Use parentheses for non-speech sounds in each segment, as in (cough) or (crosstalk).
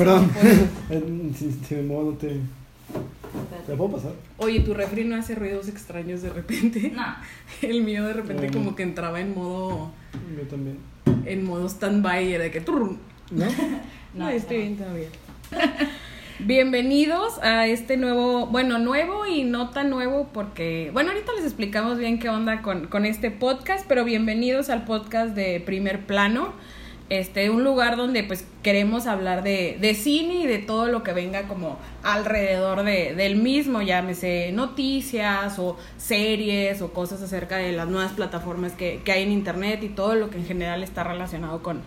Perdón. Si, me muevo no te... ¿Te puedo pasar? Oye, tu refri no hace ruidos extraños de repente. No. (laughs) El mío de repente No. como que entraba en modo Yo también. en modo stand-by y era de que turrum. ¿No? (laughs) (laughs) No, No, estoy no. bien todavía. Bienvenidos a este nuevo, bueno, nuevo y no tan nuevo porque, bueno, ahorita les explicamos bien qué onda con, con este podcast, pero bienvenidos al podcast de Primer Plano, este, un lugar donde pues queremos hablar de, de cine y de todo lo que venga como alrededor de, del mismo, llámese noticias o series o cosas acerca de las nuevas plataformas que, que hay en internet y todo lo que en general está relacionado con,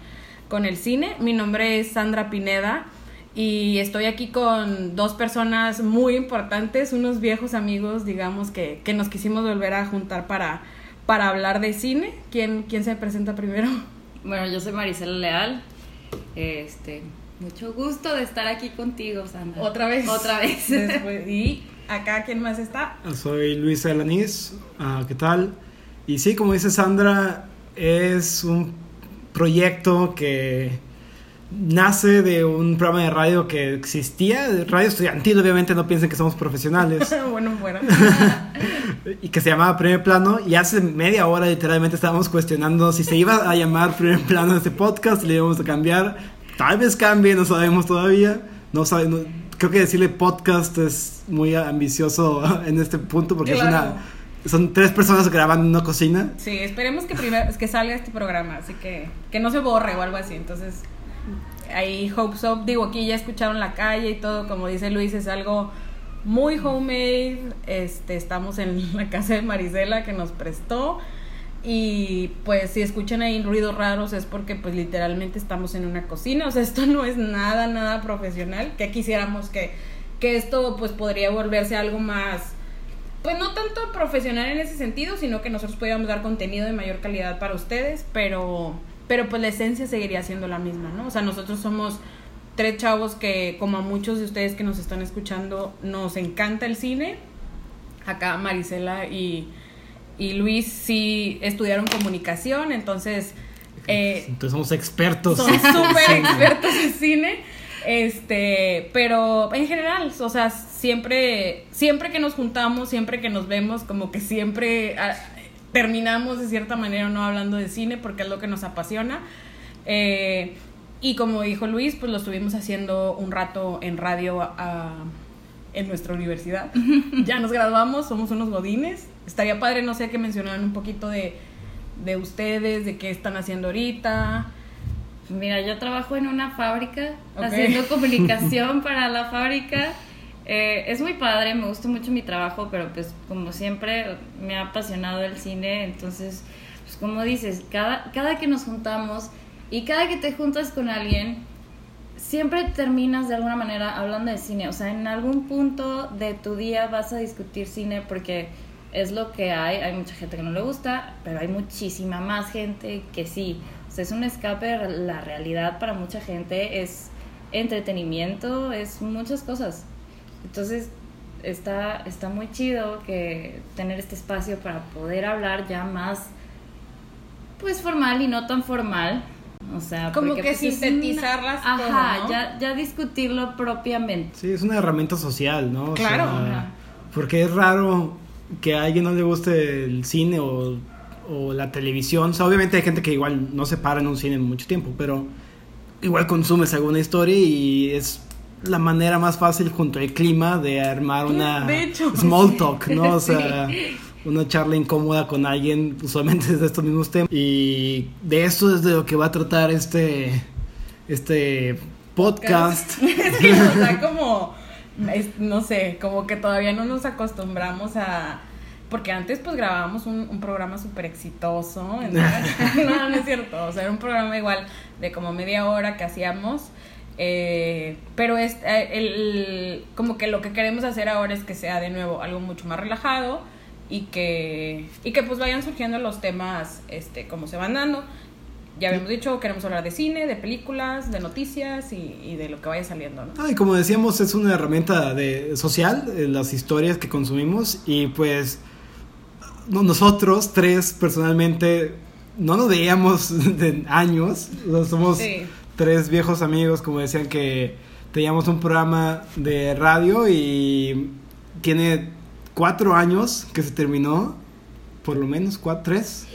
con el cine. Mi nombre es Sandra Pineda y estoy aquí con dos personas muy importantes, unos viejos amigos, digamos, que, que nos quisimos volver a juntar para, para hablar de cine. ¿Quién, ¿Quién se presenta primero? Bueno, yo soy Marisela Leal. Este, mucho gusto de estar aquí contigo, Sandra. Otra vez. Otra vez. (laughs) Después- (laughs) y acá, ¿quién más está? Soy Luis Alaniz, ah, ¿qué tal? Y sí, como dice Sandra, es un proyecto que nace de un programa de radio que existía, radio estudiantil, obviamente no piensen que somos profesionales, (laughs) bueno, fuera. (laughs) y que se llamaba Primer Plano, y hace media hora literalmente estábamos cuestionando si se iba a llamar Primer Plano este podcast, le íbamos a cambiar, tal vez cambie, no sabemos todavía, no sabemos, creo que decirle podcast es muy ambicioso (laughs) en este punto porque Claro. es una... Son tres personas grabando en una cocina. Sí, esperemos que primero que salga este programa, así que que no se borre o algo así. Entonces, ahí hopes up, digo, aquí ya escucharon la calle y todo, como dice Luis, es algo muy homemade. Este, estamos en (laughs) la casa de Marisela que nos prestó. Y pues si escuchan ahí ruidos raros es porque pues literalmente estamos en una cocina, o sea, esto no es nada nada profesional, que quisiéramos que que esto pues podría volverse algo más pues no tanto profesional en ese sentido, sino que nosotros podíamos dar contenido de mayor calidad para ustedes, pero, pero pues la esencia seguiría siendo la misma, ¿no? O sea, nosotros somos tres chavos que, como a muchos de ustedes que nos están escuchando, nos encanta el cine. Acá Marisela y, y Luis sí estudiaron comunicación, entonces... eh, Entonces somos expertos. son súper expertos en cine. Este, pero en general, o sea, siempre, siempre que nos juntamos, siempre que nos vemos, como que siempre ah, terminamos de cierta manera no hablando de cine porque es lo que nos apasiona. Eh, y como dijo Luis, pues lo estuvimos haciendo un rato en radio en nuestra universidad. (laughs) ya nos graduamos, somos unos godines. Estaría padre, no sé, que mencionaran un poquito de, de ustedes, de qué están haciendo ahorita. Mira, yo trabajo en una fábrica haciendo (laughs) comunicación para la fábrica. Eh, es muy padre, me gusta mucho mi trabajo, pero pues como siempre me ha apasionado el cine, entonces, pues como dices, cada, cada que nos juntamos y cada que te juntas con alguien, siempre terminas de alguna manera hablando de cine, o sea, en algún punto de tu día vas a discutir cine porque es lo que hay, hay mucha gente que no le gusta, pero hay muchísima más gente que sí. O sea, es un escape de la realidad para mucha gente, es entretenimiento, es muchas cosas. Entonces, está, está muy chido que tener este espacio para poder hablar ya más, pues formal y no tan formal. O sea, Como porque, que pues, es sintetizarlas una- todo, Ajá, ¿no? ya, ya discutirlo propiamente. Sí, es una herramienta social, ¿no? O Claro. sea, porque es raro que a alguien no le guste el cine o, o la televisión. O sea, obviamente hay gente que igual no se para en un cine mucho tiempo, pero igual consumes alguna historia y es la manera más fácil junto al clima de armar una (laughs) De hecho. (laughs) small talk, ¿no? O (laughs) Sí. sea, una charla incómoda con alguien, usualmente de estos mismos temas. Y de eso es de lo que va a tratar este, este podcast. Sí, o sea, como, es- no sé, como que todavía no nos acostumbramos a... Porque antes pues grabábamos un, un programa súper exitoso. entonces- no, no es cierto. O sea, era un programa igual de como media hora que hacíamos. Eh, pero es eh, el, como que lo que queremos hacer ahora es que sea de nuevo algo mucho más relajado y que, y que pues vayan surgiendo los temas este, como se van dando. Ya habíamos dicho, queremos hablar de cine, de películas, de noticias y, y de lo que vaya saliendo, ¿no? Ah, y como decíamos, es una herramienta de, social, eh, las historias que consumimos y pues no- nosotros tres personalmente no nos veíamos (laughs) de años, o sea, somos Sí. Tres viejos amigos, como decían, que teníamos un programa de radio y tiene cuatro años que se terminó, por lo menos, cuatro, tres.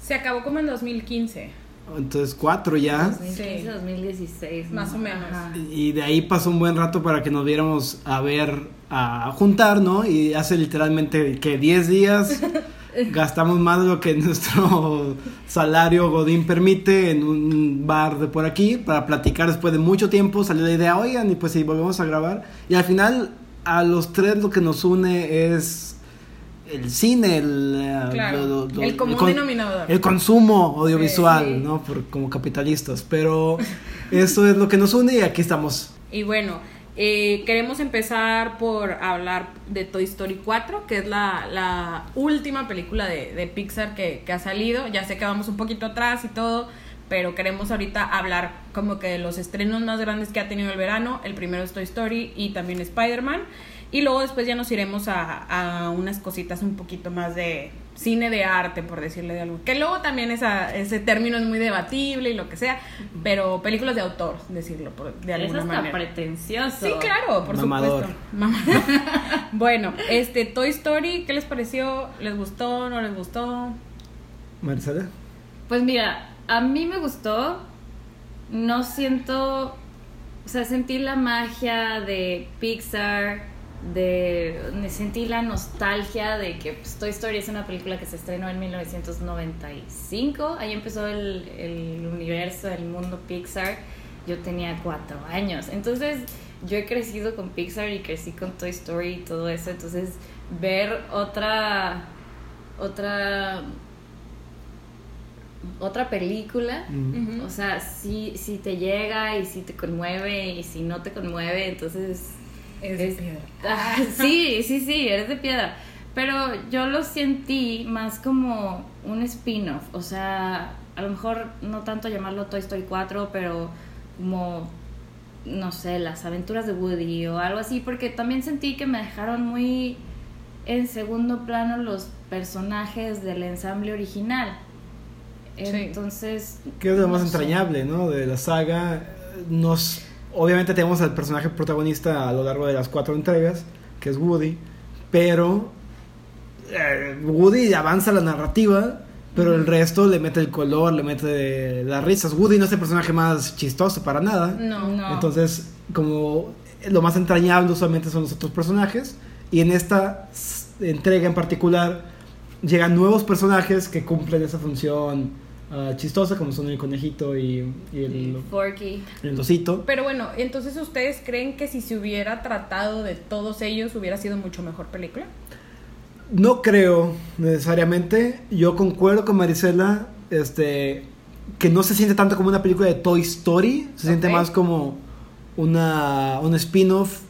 Se acabó como en 2015. Entonces cuatro ya. 2015, Sí. 2016. Más ¿no? o menos. Ajá. Y de ahí pasó un buen rato para que nos viéramos a ver, a juntar, ¿no? Y hace literalmente que 10 días (laughs) gastamos más de lo que (laughs) nuestro salario Godín permite en un bar de por aquí para platicar después de mucho tiempo. Salió la idea, oigan, y pues sí, volvemos a grabar. Y al final, a los tres lo que nos une es el cine, el, eh, Claro, lo- lo- el común con- denominador. el consumo audiovisual, Sí. ¿no? Por, como capitalistas. Pero (laughs) eso es lo que nos une y aquí estamos. Y bueno, eh, queremos empezar por hablar de Toy Story 4, que es la, última película de, Pixar que, ha salido. Ya sé que vamos un poquito atrás y todo, pero queremos ahorita hablar como que de los estrenos más grandes que ha tenido el verano. El primero es Toy Story y también Spider-Man. Y luego después ya nos iremos a unas cositas un poquito más de cine de arte, por decirle de algo. Que luego también esa, ese término es muy debatible y lo que sea, pero películas de autor, decirlo por, de Es alguna hasta manera. pretencioso. Sí, claro, por Mamador. supuesto. Mamador. (laughs) (laughs) bueno, este Toy Story, ¿qué les pareció? ¿Les gustó? ¿No les gustó? Marcela. Pues mira, a mí me gustó. No siento. O sea, sentí la magia de Pixar. De, sentí la nostalgia de que pues, Toy Story es una película que se estrenó en 1995. Ahí empezó el, el universo, el mundo Pixar. Yo tenía cuatro años. Entonces, yo he crecido con Pixar y crecí con Toy Story y todo eso. Entonces, ver otra. Otra otra película, o sea, si, si te llega y si te conmueve y si no te conmueve, entonces... Es de es- piedra. (laughs) Ah, sí, sí, sí, eres de piedra. Pero yo lo sentí más como un spin-off, o sea, a lo mejor no tanto llamarlo Toy Story 4, pero como, no sé, las aventuras de Woody o algo así, porque también sentí que me dejaron muy en segundo plano los personajes del ensamble original. Sí. Entonces... Que es lo más no sé. entrañable, ¿no? De la saga. Nos, obviamente tenemos al personaje protagonista a lo largo de las cuatro entregas, que es Woody, pero eh, Woody avanza la narrativa, pero el resto le mete el color, le mete las risas. Woody no es el personaje más chistoso para nada. No. No. Entonces, como lo más entrañable usualmente son los otros personajes, y en esta entrega en particular llegan nuevos personajes que cumplen esa función ah, chistosa, como son el conejito y, y el, Forky. el osito. Pero bueno, entonces ustedes creen que si se hubiera tratado de todos ellos hubiera sido mucho mejor película? No creo necesariamente. Yo concuerdo con Marisela, este, que no se siente tanto como una película de Toy Story, se siente más como una un spin-off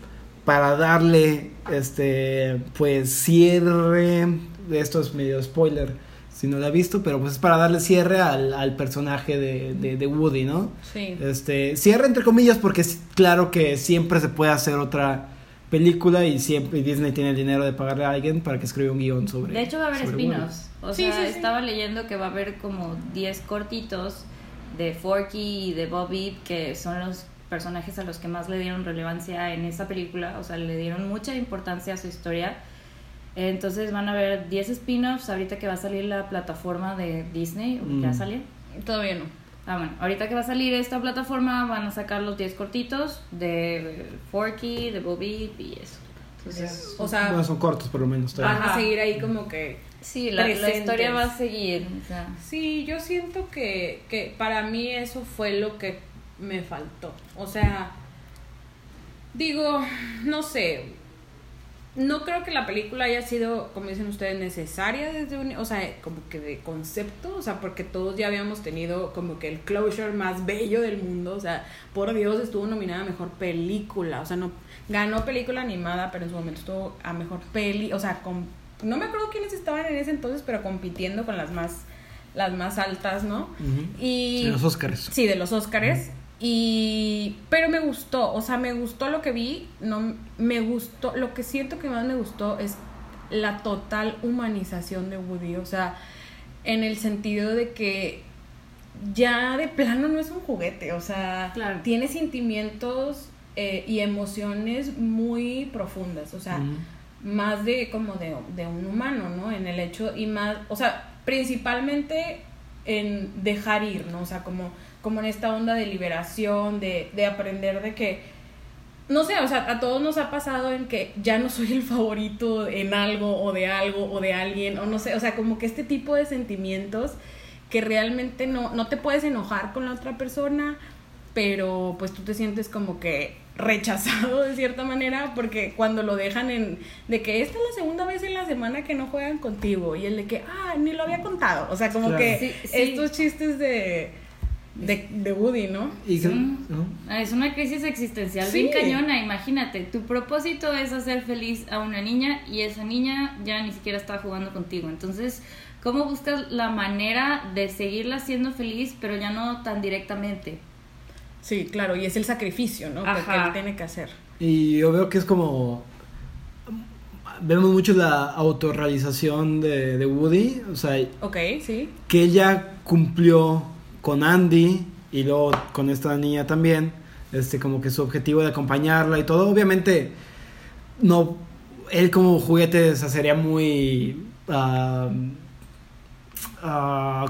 para darle, este, pues cierre. Esto es medio spoiler si no lo ha visto, pero pues es para darle cierre al, al personaje de, de, de Woody, ¿no? Sí. Este, cierre entre comillas porque es claro que siempre se puede hacer otra película y siempre y Disney tiene el dinero de pagarle a alguien para que escriba un guion sobre De hecho va a haber sobre spin-offs. O Sí, sea, sí, sí. estaba leyendo que va a haber como 10 cortitos de Forky y de Bobby, que son los personajes a los que más le dieron relevancia en esta película. O sea, le dieron mucha importancia a su historia. Entonces van a haber 10 spin-offs ahorita que va a salir la plataforma de Disney. ¿o ¿Ya Mm. salió? Todavía no. Ah, bueno, ahorita que va a salir esta plataforma van a sacar los 10 cortitos de Forky, de Bobby y eso. Entonces, O sea, Bueno, son cortos por lo menos. todavía. van a seguir ahí como que sí, la, la historia va a seguir. o sea. Sí, yo siento que, que para mí eso fue lo que me faltó. O sea, digo, no sé, no creo que la película haya sido, como dicen ustedes, necesaria desde un, o sea, como que de concepto, o sea, porque todos ya habíamos tenido como que el closure más bello del mundo, o sea, por Dios estuvo nominada a mejor película, o sea, no ganó película animada, pero en su momento estuvo a mejor peli, o sea, con, no me acuerdo quiénes estaban en ese entonces, pero compitiendo con las más las más altas, ¿no? Y En los Óscares. Sí, de los Óscares. Y pero me gustó, o sea, me gustó lo que vi, no me gustó, lo que siento que más me gustó es la total humanización de Woody, o sea, en el sentido de que ya de plano no es un juguete, o sea, Claro. tiene sentimientos eh, y emociones muy profundas, o sea, más de como de, de un humano, ¿no? En el hecho y más, o sea, principalmente en dejar ir, ¿no? O sea, como, como en esta onda de liberación, de, de aprender de que no sé, o sea, a todos nos ha pasado en que ya no soy el favorito en algo o de algo o de alguien, o no sé, o sea, como que este tipo de sentimientos que realmente no, no te puedes enojar con la otra persona, pero pues tú te sientes como que rechazado de cierta manera porque cuando lo dejan en de que esta es la segunda vez en la semana que no juegan contigo y el de que ah ni lo había contado o sea como que estos chistes de de, de Woody, ¿no? Ah, es una crisis existencial bien cañona, imagínate. Tu propósito es hacer feliz a una niña y esa niña ya ni siquiera está jugando contigo. Entonces, ¿cómo buscas la manera de seguirla siendo feliz, pero ya no tan directamente? Sí, claro, y es el sacrificio, ¿no? Que él tiene que hacer. Y yo veo que es como vemos mucho la autorrealización de, de Woody, o sea, okay, sí. que ella cumplió con Andy y luego con esta niña también, este como que su objetivo de acompañarla y todo, obviamente no, él como juguete se sería muy, uh,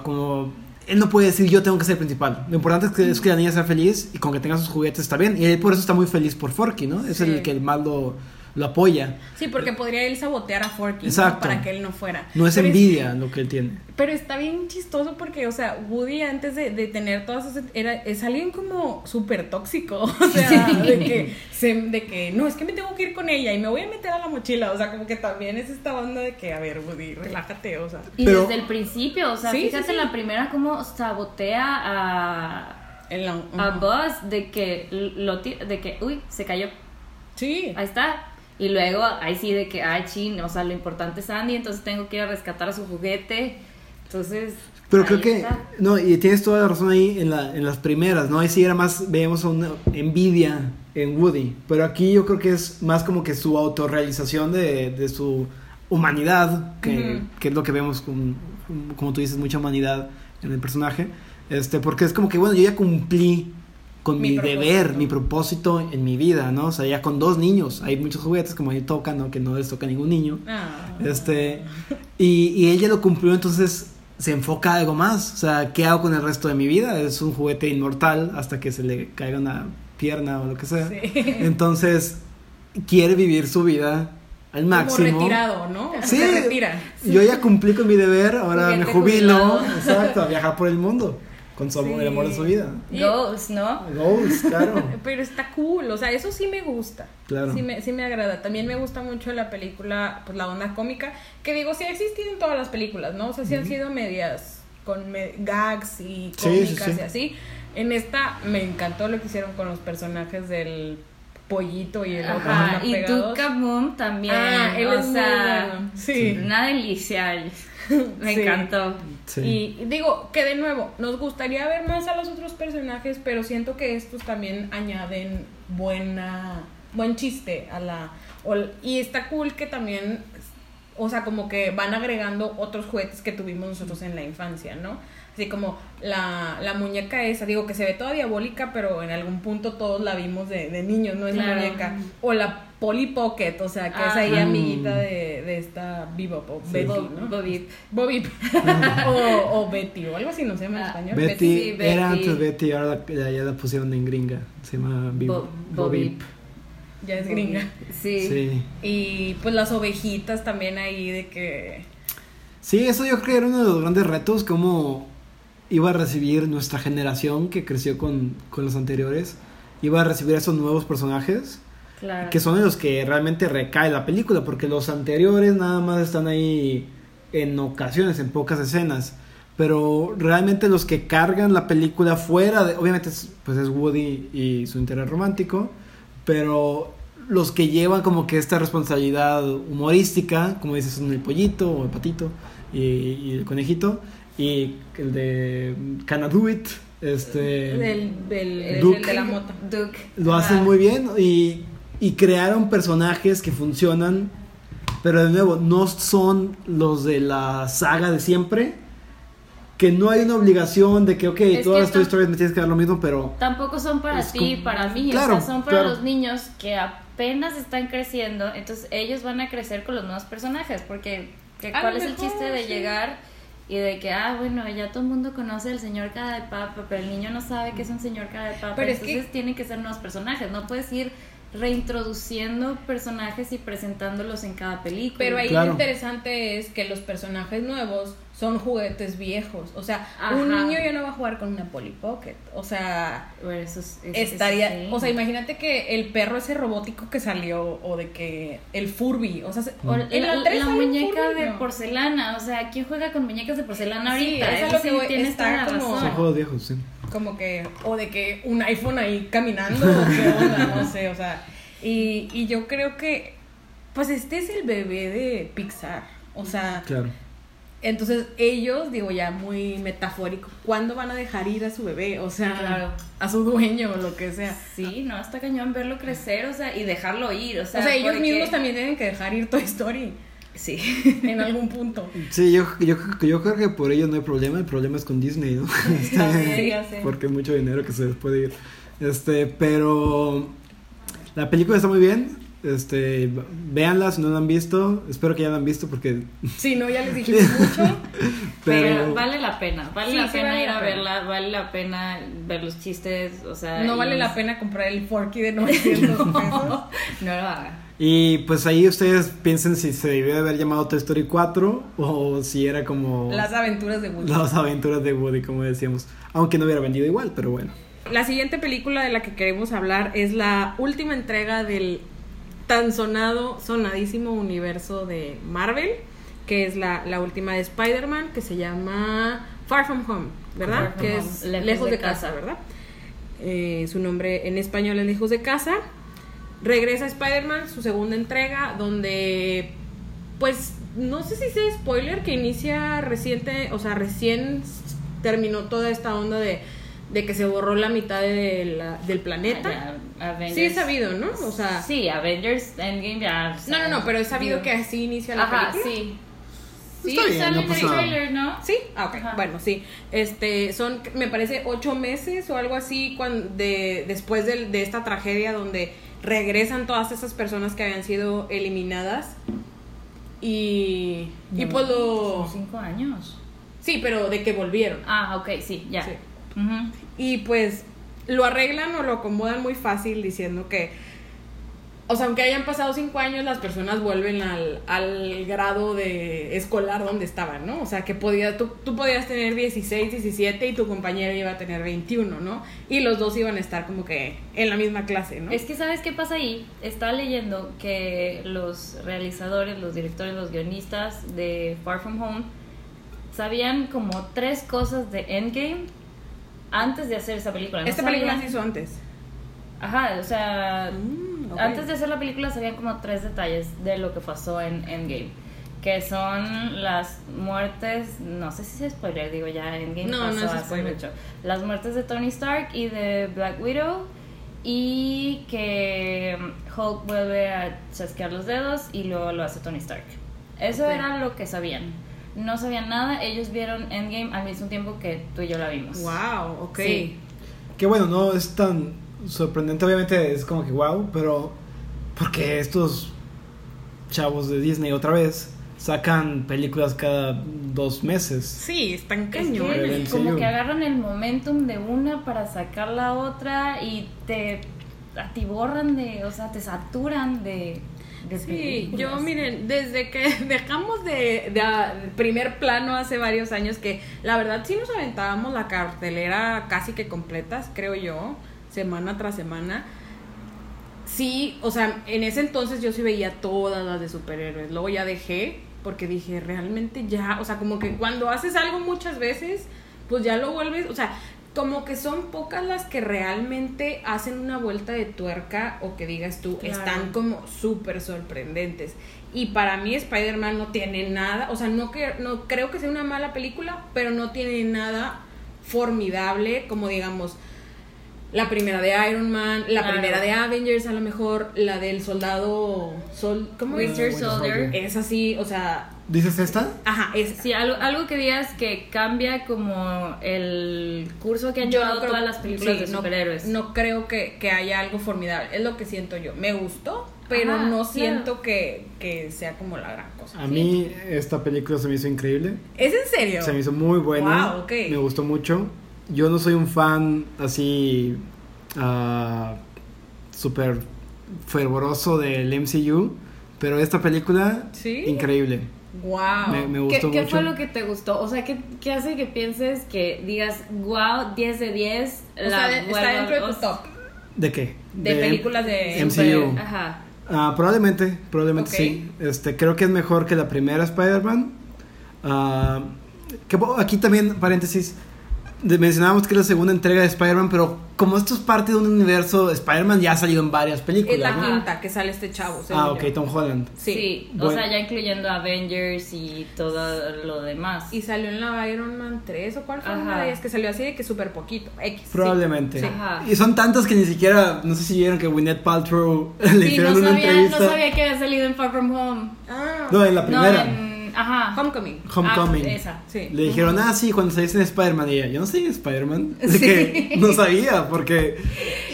como, él no puede decir yo tengo que ser principal, lo importante es que, es que la niña sea feliz y con que tenga sus juguetes está bien, y él por eso está muy feliz por Forky, ¿no? Es el que el mal lo lo apoya. Sí, porque podría él sabotear a Forky para que él no fuera. No es envidia lo que él tiene. Pero está bien chistoso porque, o sea, Woody antes de, de tener todas esas... Era, es alguien como súper tóxico. (laughs) O sea, de, que, se, de que, no, es que me tengo que ir con ella y me voy a meter a la mochila. O sea, como que también es esta onda de que, a ver, Woody, relájate, o sea. Y desde el principio, o sea, fíjate en la primera cómo sabotea a... a Buzz de que, lo, de que, uy, se cayó. Sí. Ahí está y luego ahí sí de que, ay, chin, o sea, lo importante es Andy, entonces tengo que ir a rescatar a su juguete. Entonces... Pero creo que, no, y tienes toda la razón ahí en, la, en las primeras, ¿no? Ahí sí era más, veíamos una envidia en Woody, pero aquí yo creo que es más como que su autorrealización de, de su humanidad, que, que, es lo que vemos, con, como tú dices, mucha humanidad en el personaje, este, porque es como que, bueno, yo ya cumplí con mi, deber, mi propósito en mi vida, ¿no? O sea, ya con dos niños, hay muchos juguetes como ahí tocan, ¿no? Que no les toca a ningún niño. Ah. Este, y, y ella lo cumplió, entonces se enfoca algo más. O sea, ¿qué hago con el resto de mi vida? Es un juguete inmortal hasta que se le caiga una pierna o lo que sea. Entonces, quiere vivir su vida al máximo. Como retirado, ¿no? Sí, se retira. Yo ya cumplí con mi deber, ahora me jubilo, exacto, a viajar por el mundo con su amor, el amor de su vida. Ghost, ¿no? Ghost, claro. (laughs) Pero está cool, o sea, eso sí me gusta. Claro. Sí me, sí me agrada. También me gusta mucho la película, pues la onda cómica, que digo, sí ha existido en todas las películas, ¿no? O sea, sí han sido medias con gags y cómicas y así. En esta me encantó lo que hicieron con los personajes del pollito y el otro y Boom también ah, él o es sea, sí. una delicia (laughs) me encantó y digo que de nuevo, nos gustaría ver más a los otros personajes, pero siento que estos también añaden buena, buen chiste a la... y está cool que también, o sea, como que van agregando otros juguetes que tuvimos nosotros en la infancia, ¿no? Así como la, la muñeca esa, digo que se ve toda diabólica, pero en algún punto todos la vimos de, de niños, ¿no? Es la muñeca. O la Polly Pocket, o sea, que es ahí ah. amiguita de, de esta Vivo, o Betty, ¿no? Bobby. (laughs) o, o, Betty, o algo así, no se llama en ah, español. Betty, era antes Betty, ahora ya, ya, la pusieron en gringa. Se llama Vivo. Bobby. Ya es gringa. Sí. sí. Y pues las ovejitas también ahí de que... Sí, eso yo creo que era uno de los grandes retos, como iba a recibir nuestra generación que creció con, con los anteriores, iba a recibir a esos nuevos personajes que son los que realmente recae la película, porque los anteriores nada más están ahí en ocasiones, en pocas escenas. Pero realmente los que cargan la película fuera de. Obviamente, pues es Woody y su interés romántico. Pero los que llevan como que esta responsabilidad humorística, como dices, son el pollito o el patito y, el conejito. Y el de Can Do It, este. El, de la moto. Lo hacen muy bien y y crearon personajes que funcionan, pero de nuevo, no son los de la saga de siempre, que no hay una obligación de que, ok, Es todas que las Stories me tienes que dar lo mismo, pero Tampoco son para Es ti, para mí, Claro, o sea, son para claro. los niños que apenas están creciendo, entonces ellos van a crecer con los nuevos personajes, porque que- ¿cuál es el chiste de sí. llegar y de que, ah, bueno, ya todo el mundo conoce al señor cara de papa, pero el niño no sabe que es un señor cara de papa, Pero es que- entonces tienen que ser nuevos personajes, no puedes ir reintroduciendo personajes y presentándolos en cada película. Pero ahí Claro. lo interesante es que los personajes nuevos son juguetes viejos. O sea, un Ajá. niño ya no va a jugar con una Polly Pocket. O sea, Bueno, eso es- eso- eso estaría. sí. O sea, imagínate que el perro ese robótico que salió, o de que el Furby. O sea, se- O en la, la, la un muñeca Furby, de ¿no? porcelana, o sea, ¿quién juega con muñecas de porcelana Sí, ahorita? es a lo que sí, voy, tienes está toda la como- son razón. juegos viejos, sí. Como que o de que un iPhone ahí caminando o qué onda, no sé, o sea, y, y yo creo que pues este es el bebé de Pixar, o sea, Claro. entonces ellos, digo ya muy metafórico, ¿cuándo van a dejar ir a su bebé? O sea, Claro. a su dueño o lo que sea. Sí, no, está cañón verlo crecer, o sea, y dejarlo ir, o sea, O sea, ellos porque- mismos también tienen que dejar ir Toy Story Sí. (laughs) en algún punto. Sí, yo, yo, yo creo que por ello no hay problema, el problema es con Disney, ¿no? (laughs) También, ya sé. Porque hay mucho dinero que se les puede ir. Este, pero la película está muy bien. Este, véanla si no la han visto. Espero que ya la han visto porque (laughs) Sí, no, ya les dijimos mucho. Pero, pero vale la pena, vale Sí, la sí pena vale ir la a pena. verla, vale la pena ver los chistes, o sea... No vale la pena comprar el Forky de 900 pesos. No, no lo hagan. Y pues ahí ustedes piensen si se debió de haber llamado Toy Story 4 o si era como Las aventuras de Woody. las aventuras de Woody como decíamos, aunque no hubiera vendido igual, pero bueno. La siguiente película de la que queremos hablar es la última entrega del tan sonado, sonadísimo universo de Marvel, que es la, la última de Spider-Man, que se llama Far From Home, ¿verdad? From que Home, es Lejos Lejos, de de, casa, casa. ¿verdad? Eh, su nombre en español es Lejos de casa. Regresa Spider-Man, su segunda entrega, donde, pues, no sé si sea spoiler, que inicia reciente, o sea, recién terminó toda esta onda de, de que se borró la mitad de la- del planeta. Ya, Avengers- Sí, es sabido, ¿no? O sea, Sí, Avengers Endgame ya... o no, sea, no, no, pero es sabido que así inicia la Ajá, película. sí. Está Sí, bien, sale no en pasa el nada. trailer, ¿no? Sí, ah, ok, Ajá. bueno, sí. Este, son, me parece, ocho meses o algo así cuando, de, después del- de, esta tragedia donde regresan todas esas personas que habían sido eliminadas. Y, y No, pues lo... Son cinco años. Sí, pero de que volvieron. Ah, ok, sí, ya. Sí. Y pues lo arreglan o lo acomodan muy fácil diciendo que, o sea, aunque hayan pasado cinco años, las personas vuelven al, al grado de escolar donde estaban, ¿no? O sea, que podía, tú, tú podías tener 16, 17 y tu compañero iba a tener 21, ¿no? Y los dos iban a estar como que en la misma clase, ¿no? Es que, ¿sabes qué pasa ahí? Estaba leyendo que los realizadores, los directores, los guionistas de Far From Home sabían como tres cosas de Endgame antes de hacer esa película. No Esta película se hizo antes. Ajá, o sea, Mm, antes de hacer la película sabían como tres detalles de lo que pasó en Endgame. Que son las muertes, no sé si se spoiler, digo ya Endgame No, no pasó es hace spoiler. mucho. Las muertes de Tony Stark y de Black Widow y que Hulk vuelve a chasquear los dedos y luego lo hace Tony Stark. Eso era lo que sabían. No sabían nada, ellos vieron Endgame al mismo tiempo que tú y yo la vimos. Wow, ok. Sí. Que bueno, no es tan sorprendente, obviamente es como que wow, pero porque estos chavos de Disney otra vez sacan películas cada dos meses. Sí, están Es cañones. que ¿En como que agarran el momentum de una para sacar la otra y te atiborran de, o sea, te saturan de, de Sí, películas. yo miren, desde que (laughs) dejamos de, de primer plano hace varios años que la verdad sí nos aventábamos la cartelera casi que completas, creo yo, semana tras semana. Sí, o sea, en ese entonces yo sí veía todas las de superhéroes, luego ya dejé porque dije, realmente ya, o sea, como que cuando haces algo muchas veces, pues ya lo vuelves, o sea, como que son pocas las que realmente hacen una vuelta de tuerca o que digas tú, Claro. están como súper sorprendentes. Y para mí Spider-Man no tiene nada, o sea, no, que, no creo que sea una mala película, pero no tiene nada formidable, como digamos, la primera de Iron Man, la Claro. primera de Avengers, a lo mejor la del soldado Sol, ¿cómo es? Winter Winter Soldier. Es así, o sea, ¿Dices esta? ajá, es Sí, algo, algo que digas que cambia como el curso que han Yo llevado creo- todas las películas sí, de no- superhéroes. No, creo que, que haya algo formidable. Es lo que siento yo. Me gustó, pero Ajá, no claro. siento que, que sea como la gran cosa. A mí esta película se me hizo increíble. ¿Es en serio? Se me hizo muy buena. Wow, ok. Me gustó mucho. Yo no soy un fan así ah, súper fervoroso del MCU, pero esta película ¿Sí? increíble. Wow. Me, me ¿Qué, gustó qué mucho. fue lo que te gustó? O sea, ¿qué, qué hace que pienses que digas, wow, 10 de 10? O sea, de- está dentro de tu top ¿De qué? de, películas de MCU. Ajá. Ah, probablemente, probablemente sí. Este, creo que es mejor que la primera Spider-Man. Ah, que, aquí también, paréntesis, mencionábamos que es la segunda entrega de Spider-Man, pero como esto es parte de un universo, Spider-Man ya ha salido en varias películas. Es la ¿no? quinta que sale este chavo. Ah, yo. ok, Tom Holland. Sí. Sí, o sea, ya incluyendo Avengers y todo lo demás. Y salió en la Iron Man 3 o cuál fue Ajá. una de ellas que salió así de que súper poquito. X. Probablemente. Sí. Ajá. Y son tantas que ni siquiera, no sé si vieron que Gwyneth Paltrow (laughs) le Sí, no hicieron una sabía, no entrevista. sabía que había salido en Far From Home. Ah, No, en la primera. No, en... Ajá. Homecoming. Homecoming. Ah, esa. Sí. Le dijeron, ah, sí, cuando saliste en Spider-Man. Y ella, yo no soy Spider-Man. Sí. (laughs) que no sabía, porque.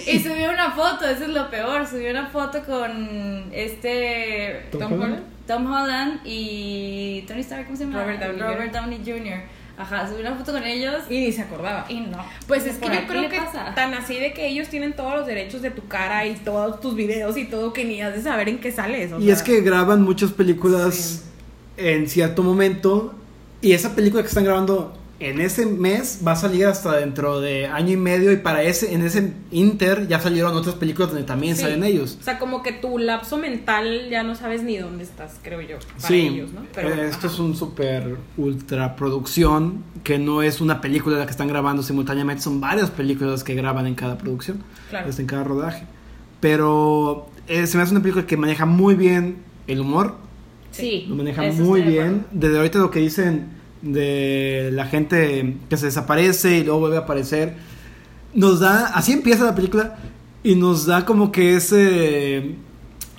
Y subió una foto, eso es lo peor. Subió una foto con este Tom Tom Holland. Tom Holland y Tony Stark, ¿cómo se llama? Robert Downey Robert Downey Jr. Ajá, subió una foto con ellos Y ni se acordaba. y no. Pues es que ¿Por yo creo que pasa? tan así de que ellos tienen todos los derechos de tu cara y todos tus videos y todo que ni has de saber en qué sales. o Y sea. es que graban muchas películas Sí. En cierto momento. Y esa película que están grabando en ese mes va a salir hasta dentro de año y medio. Y para ese, en ese inter ya salieron otras películas donde también Sí. salen ellos. O sea, como que tu lapso mental ya no sabes ni dónde estás, creo yo. Para sí, ellos, ¿no? eh, esto es un super ultra producción que no es una película la que están grabando simultáneamente, son varias películas que graban en cada producción, Claro. este, en cada rodaje. Pero eh, se me hace una película que maneja muy bien el humor, Sí. lo maneja muy de bien. Desde ahorita lo que dicen de la gente que se desaparece y luego vuelve a aparecer, nos da, así empieza la película y nos da como que ese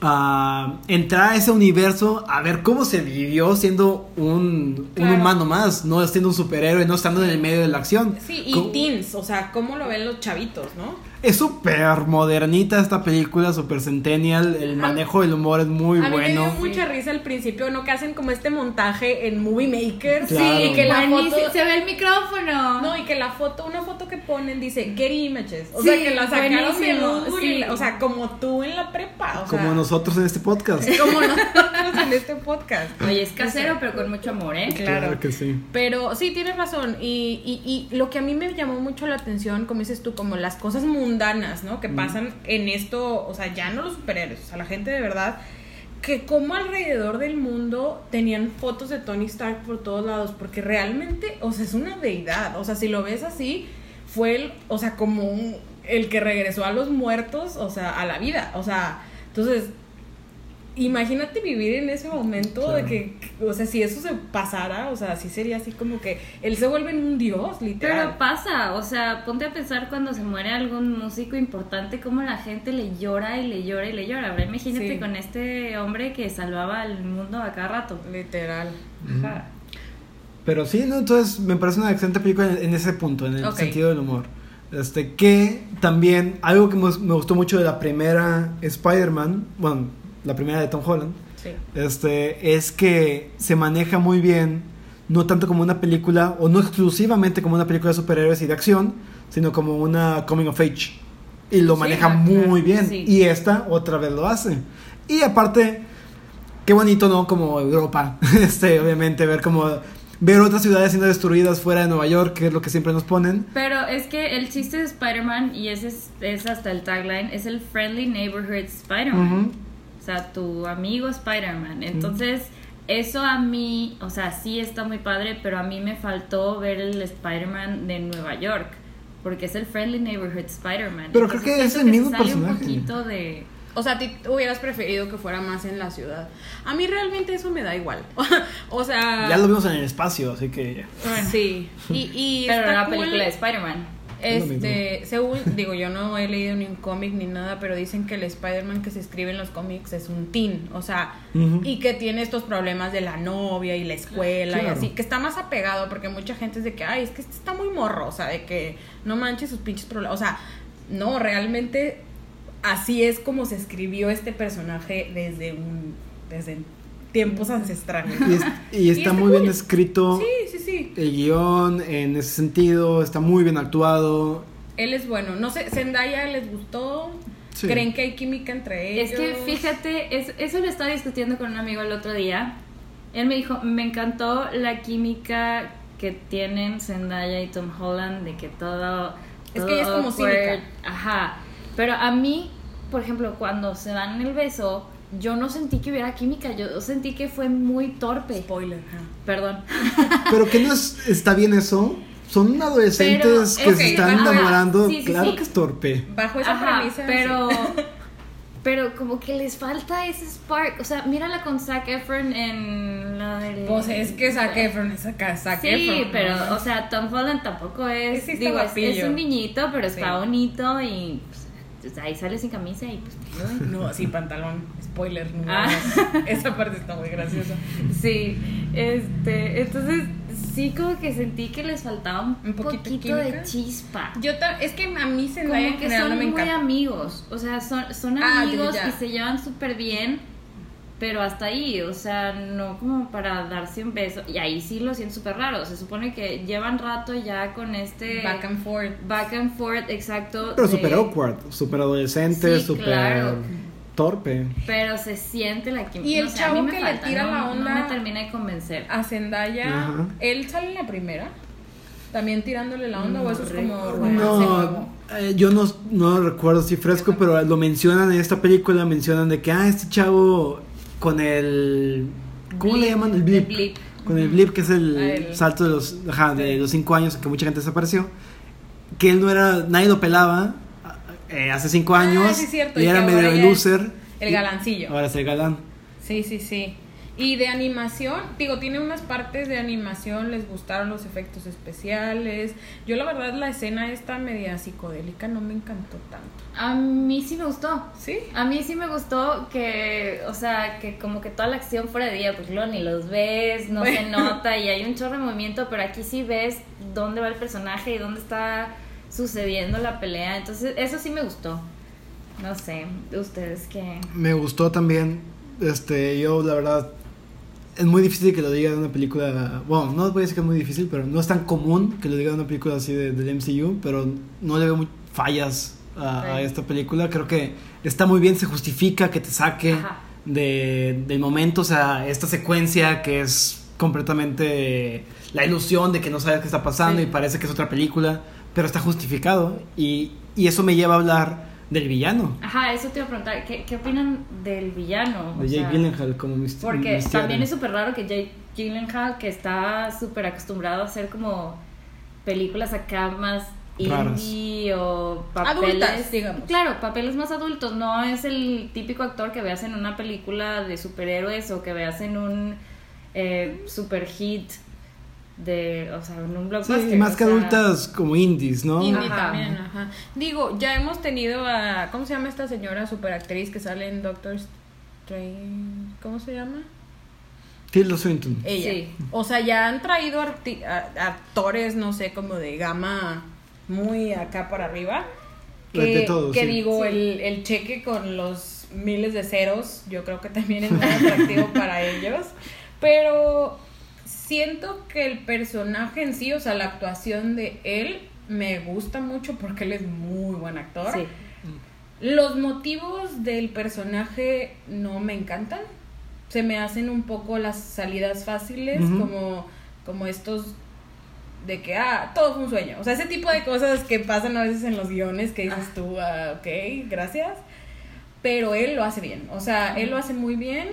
ah, entrar a ese universo a ver cómo se vivió siendo un, humano más, no siendo un superhéroe, no estando en el medio de la acción. Sí, y teens, o sea, cómo lo ven los chavitos, ¿no? Es súper modernita esta película, súper centennial, el manejo del humor es muy a mí me bueno. dio mucha risa al principio, ¿no? Que hacen como este montaje en Movie Maker. Claro. Sí, y que la foto... se ve el micrófono. No, y que la foto, una foto que ponen dice Get Images. O Sí, sea, que la sacaron de sí. O sea, como tú en la prepa. O sea, Como nosotros en este podcast. (laughs) como nosotros en este podcast. Oye, es casero, pero con mucho amor, ¿eh? Claro. que sí. Pero sí, tienes razón. Y, y, y lo que a mí me llamó mucho la atención, como dices tú, como las cosas mundanas, ¿no? Que pasan en esto, o sea, ya no los superhéroes, o sea, la gente de verdad, que como alrededor del mundo tenían fotos de Tony Stark por todos lados, porque realmente, o sea, es una deidad. O sea, si lo ves así, fue el, o sea, como un- el que regresó a los muertos, o sea, a la vida. O sea, entonces, imagínate vivir en ese momento de que, o sea, si eso se pasara, o sea, sí sería así como que él se vuelve en un dios, literal. Pero pasa, o sea, ponte a pensar cuando se muere algún músico importante, cómo la gente le llora y le llora y le llora. Ahora imagínate Sí. con este hombre que salvaba al mundo a cada rato. Literal. Ajá. Pero sí, ¿no? Entonces me parece una excelente película en, en ese punto, en el sentido del humor. Este, que también, algo que me, me gustó mucho de la primera Spider-Man, bueno, la primera de Tom Holland, Sí. este, es que se maneja muy bien, no tanto como una película, o no exclusivamente como una película de superhéroes y de acción, sino como una coming of age. Y lo Sí, maneja claro, muy bien. sí. Y esta otra vez lo hace. Y aparte, qué bonito, ¿no? Como Europa, (laughs) este, obviamente, ver como ver otras ciudades siendo destruidas fuera de Nueva York, que es lo que siempre nos ponen. Pero es que el chiste de Spider-Man, y ese es, es hasta el tagline, es el Friendly Neighborhood Spider-Man. Ujú. O sea, tu amigo Spider-Man. Entonces, eso a mí, o sea, sí está muy padre, pero a mí me faltó ver el Spider-Man de Nueva York. Porque es el Friendly Neighborhood Spider-Man. Pero creo que es el mismo sale un personaje. poquito de... O sea, ti hubieras preferido que fuera más en la ciudad. A mí realmente eso me da igual. (laughs) o sea, Ya lo vimos en el espacio, así que ya. sí. Y, y Pero está la cool. película de Spider-Man. Este, según, digo, yo no he leído ni un cómic ni nada, pero dicen que el Spider-Man que se escribe en los cómics es un teen, o sea, y que tiene estos problemas de la novia y la escuela y así, que está más apegado, porque mucha gente es de que, ay, es que este está muy morro, o sea, de que no manches sus pinches problemas, o sea, no, realmente así es como se escribió este personaje desde un, desde tiempos ancestrales. Y, es- y está está muy bien escrito. Sí, sí, sí. El guion en ese sentido está muy bien actuado. Él es bueno. No sé, Zendaya les gustó. Sí. ¿Creen que hay química entre ellos? Es que fíjate, es- eso lo estaba discutiendo con un amigo el otro día. Él me dijo, me encantó la química que tienen Zendaya y Tom Holland, de que todo... Es todo que ella es como cínica. Ajá. Pero a mí, por ejemplo, cuando se dan el beso, yo no sentí que hubiera química, yo sentí que fue muy torpe. Spoiler. Perdón. (laughs) Pero que no es, está bien eso. Son adolescentes Pero, que se están ajá. enamorando. Sí, sí, claro sí. que es torpe. Bajo esa Ajá, premisa. pero sí. (laughs) pero como que les falta ese spark, o sea, mírala con Zac Efron en la del Pues es que Zac Efron es acá, Zac Sí, Efron, pero ¿no? o sea, Tom Holland tampoco es, Sí, está digo, es, un niñito, pero está Sí. bonito y pues, ahí sale sin camisa y pues No, sí, pantalón. Spoiler. No, Ah. Esa parte está muy graciosa. sí, este, entonces sí como que sentí que les faltaba un, Un poquito poquito, de chispa. Yo es que a mí en Como que general son no me muy encanta. amigos, o sea, son, son Ah, amigos ya. y se llevan súper bien, pero hasta ahí, o sea, no como para darse un beso. Y ahí sí lo siento súper raro, se supone que llevan rato ya con este... Back and forth. back and forth, exacto. Pero de- súper awkward. Súper adolescente, Sí, súper claro. torpe. Pero se siente la química. Y el no chavo que le tira no- la onda- No me termina de convencer. A Zendaya, Ajá. ¿él sale en la primera? ¿También tirándole la onda o eso es como No, romance No, nuevo? eh, yo no, no recuerdo si fresco, pero lo mencionan en esta película, mencionan de que, ah, este chavo con el... ¿Cómo le llaman? El el blip. Con el blip, que es el, Ah, el- salto de los, ajá, de Sí. los cinco años que mucha gente desapareció. Que él no era, nadie lo pelaba eh, hace cinco Ah, años. sí, es cierto, y y era medio el loser. el y galancillo. Ahora es el galán. Sí, sí, sí. Y de animación, digo, tiene unas partes de animación, les gustaron los efectos especiales. Yo la verdad la escena esta media psicodélica no me encantó tanto. A mí sí me gustó. ¿Sí? A mí sí me gustó que, o sea, que como que toda la acción fuera de día, porque luego ni los ves, no se nota y hay un chorro de movimiento, pero aquí sí ves dónde va el personaje y dónde está sucediendo la pelea. Entonces, eso sí me gustó. No sé, ustedes qué. Me gustó también. Este, yo la verdad es muy difícil que lo diga de una película. Bueno, no voy a decir que es muy difícil, pero no es tan común que lo diga de una película así de, del MCU. Pero no le veo muy fallas a, esta película. Creo que está muy bien, se justifica que te saque de, del momento. O sea, esta secuencia que es completamente la ilusión de que no sabes qué está pasando Sí. y parece que es otra película, pero está justificado. Y, y eso me lleva a hablar del villano, Ajá, eso te iba a preguntar, ¿qué, qué opinan del villano? O de Jake sea, Gyllenhaal como Mr. Porque también es súper raro que Jake Gyllenhaal, que está súper acostumbrado a hacer como películas acá más Raras. indie o papeles... Adultas, digamos. Claro, papeles más adultos. No es el típico actor que veas en una película de superhéroes o que veas en un eh, super hit de... O sea, en un blockbuster. Sí, más o que sea, adultas como indies, ¿no? Indie Ajá. también, ajá. Digo, ya hemos tenido a. ¿Cómo se llama esta señora superactriz que sale en Doctor Strange? ¿Cómo se llama? Tilda Swinton. Ella. Sí. O sea, ya han traído arti- a- actores, no sé, como de gama muy acá para arriba. De- Que, de todo, que sí. digo, Sí. el, el cheque con los miles de ceros, yo creo que también es muy atractivo (laughs) para ellos. Pero siento que el personaje en sí, o sea, la actuación de él, me gusta mucho porque él es muy buen actor. Sí. Los motivos del personaje no me encantan. Se me hacen un poco las salidas fáciles, como, como estos de que, ah, todo fue un sueño. O sea, ese tipo de cosas que pasan a veces en los guiones que dices Ah. tú, ah, ok, gracias. Pero él lo hace bien. O sea, él lo hace muy bien,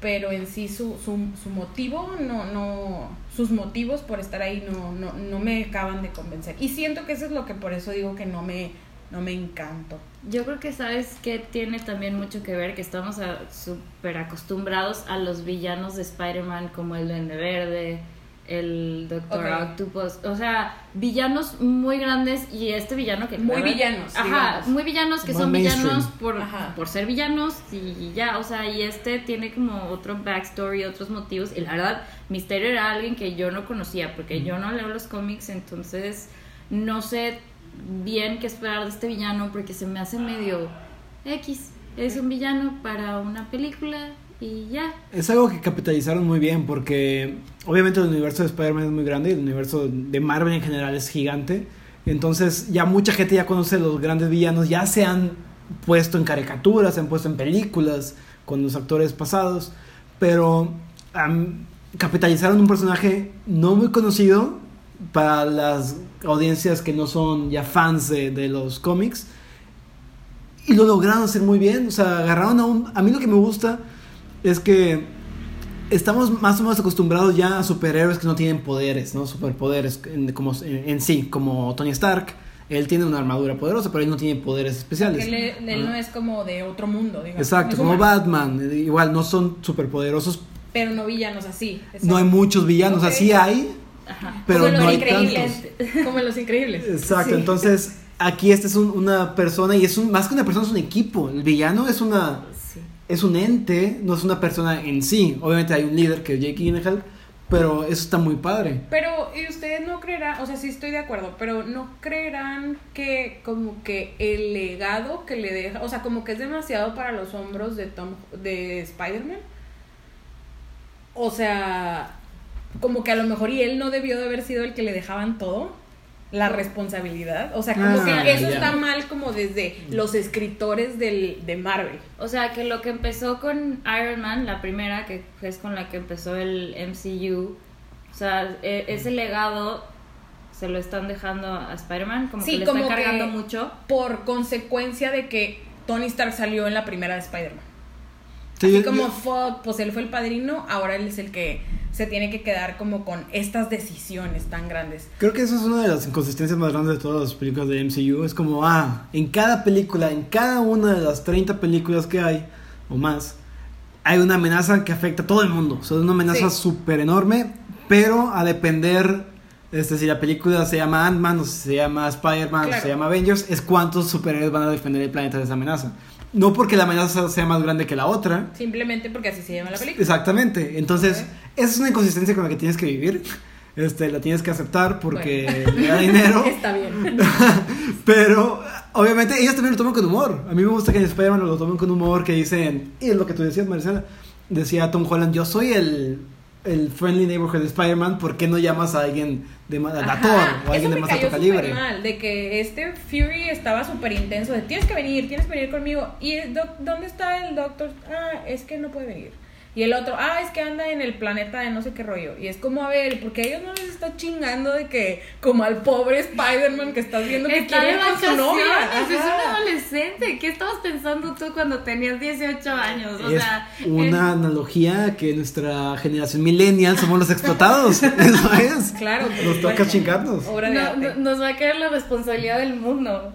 pero en sí su, su, su motivo, no, no, sus motivos por estar ahí no, no, no me acaban de convencer. Y siento que eso es lo que por eso digo que no me, no me encantó. Yo creo que sabes que tiene también mucho que ver que estamos súper acostumbrados a los villanos de Spider-Man como el Duende Verde, el Doctor. Octopus. O sea, villanos muy grandes y este villano que... Muy villanos, Ajá, digamos. muy villanos que Muy son mainstream. villanos por, Ajá. por ser villanos y ya, o sea, y este tiene como otro backstory, otros motivos. Y la verdad, Misterio era alguien que yo no conocía porque yo no leo los cómics, entonces no sé bien qué esperar de este villano porque se me hace medio X. Es un villano para una película y ya. Es algo que capitalizaron muy bien porque obviamente el universo de Spider-Man es muy grande y el universo de Marvel en general es gigante. Entonces ya mucha gente ya conoce los grandes villanos, ya se han puesto en caricaturas, se han puesto en películas con los actores pasados, pero capitalizaron un personaje no muy conocido para las audiencias que no son ya fans de, de los cómics y lo lograron hacer muy bien. O sea, agarraron a un. A mí lo que me gusta es que estamos más o menos acostumbrados ya a superhéroes que no tienen poderes, ¿no? Superpoderes en, como, en, en sí, como Tony Stark. Él tiene una armadura poderosa, pero él no tiene poderes especiales. Él, él no Ah. es como de otro mundo, digamos. Exacto, como humano, Batman. Igual no son superpoderosos. Pero no villanos así. No hay muchos villanos. Así hay, Ajá. pero Como en no Los hay Increíbles. tantos. Como en Los Increíbles. Exacto, Sí. entonces aquí este es un- una persona y es un, más que una persona, es un equipo. El villano es una. Es un ente, no es una persona en sí. Obviamente hay un líder que es Jake Gyllenhaal, pero eso está muy padre. Pero, ¿y ustedes no creerán, o sea, sí estoy de acuerdo, pero no creerán que como que el legado que le deja, o sea, como que es demasiado para los hombros de Tom, de Spider-Man? O sea, como que a lo mejor y él no debió de haber sido el que le dejaban todo, la responsabilidad. O sea, como Ah, que eso está mal como desde los escritores del, de Marvel. O sea, que lo que empezó con Iron Man, la primera, que es con la que empezó el MCU, o sea, e- ese legado se lo están dejando a Spider-Man, como Sí, que le como están cargando que- mucho. Por consecuencia de que Tony Stark salió en la primera de Spider-Man. Sí, Así yo- como yo- fuck, pues él fue el padrino, ahora él es el que se tiene que quedar como con estas decisiones tan grandes. creo que eso es una de las inconsistencias más grandes de todas las películas de MCU. Es como, ah, en cada película, en cada una de las 30 películas que hay, o más, hay una amenaza que afecta a todo el mundo. O sea, es una amenaza Sí. súper enorme, pero a depender, este, si la película se llama Ant-Man, o si se llama Spider-Man, o se llama Avengers, es cuántos superhéroes van a defender el planeta de esa amenaza. No porque la amenaza sea más grande que la otra, Simplemente porque así se llama la película. Exactamente. Entonces, Ok. esa es una inconsistencia con la que tienes que vivir. Este, la tienes que aceptar porque le (laughs) da dinero. (laughs) Está bien. (laughs) Pero, obviamente, ellos también lo toman con humor. A mí me gusta que en Spider-Man lo tomen con humor, que dicen, y es lo que tú decías, Marcela. Decía Tom Holland, yo soy el, el friendly neighborhood de Spider-Man, ¿por qué no llamas a alguien de Ajá, Thor o a alguien de más alto calibre? mal, de que este Fury estaba súper intenso, de tienes que venir, tienes que venir conmigo. ¿Y el doc- dónde está el doctor? Ah, es que no puede venir. Y el otro, ah, es que anda en el planeta de no sé qué rollo. Y es como, a ver, porque a ellos no les está chingando de que, como al pobre Spider-Man que estás viendo que Está quiere ir con su novia. es un adolescente. ¿Qué estabas pensando tú cuando tenías 18 años? O es sea, una analogía que nuestra generación millennial somos los explotados. (laughs) Eso es. Claro, Nos toca supuesto. chingarnos. Obra es- de no- arte. no- nos va a caer la responsabilidad del mundo.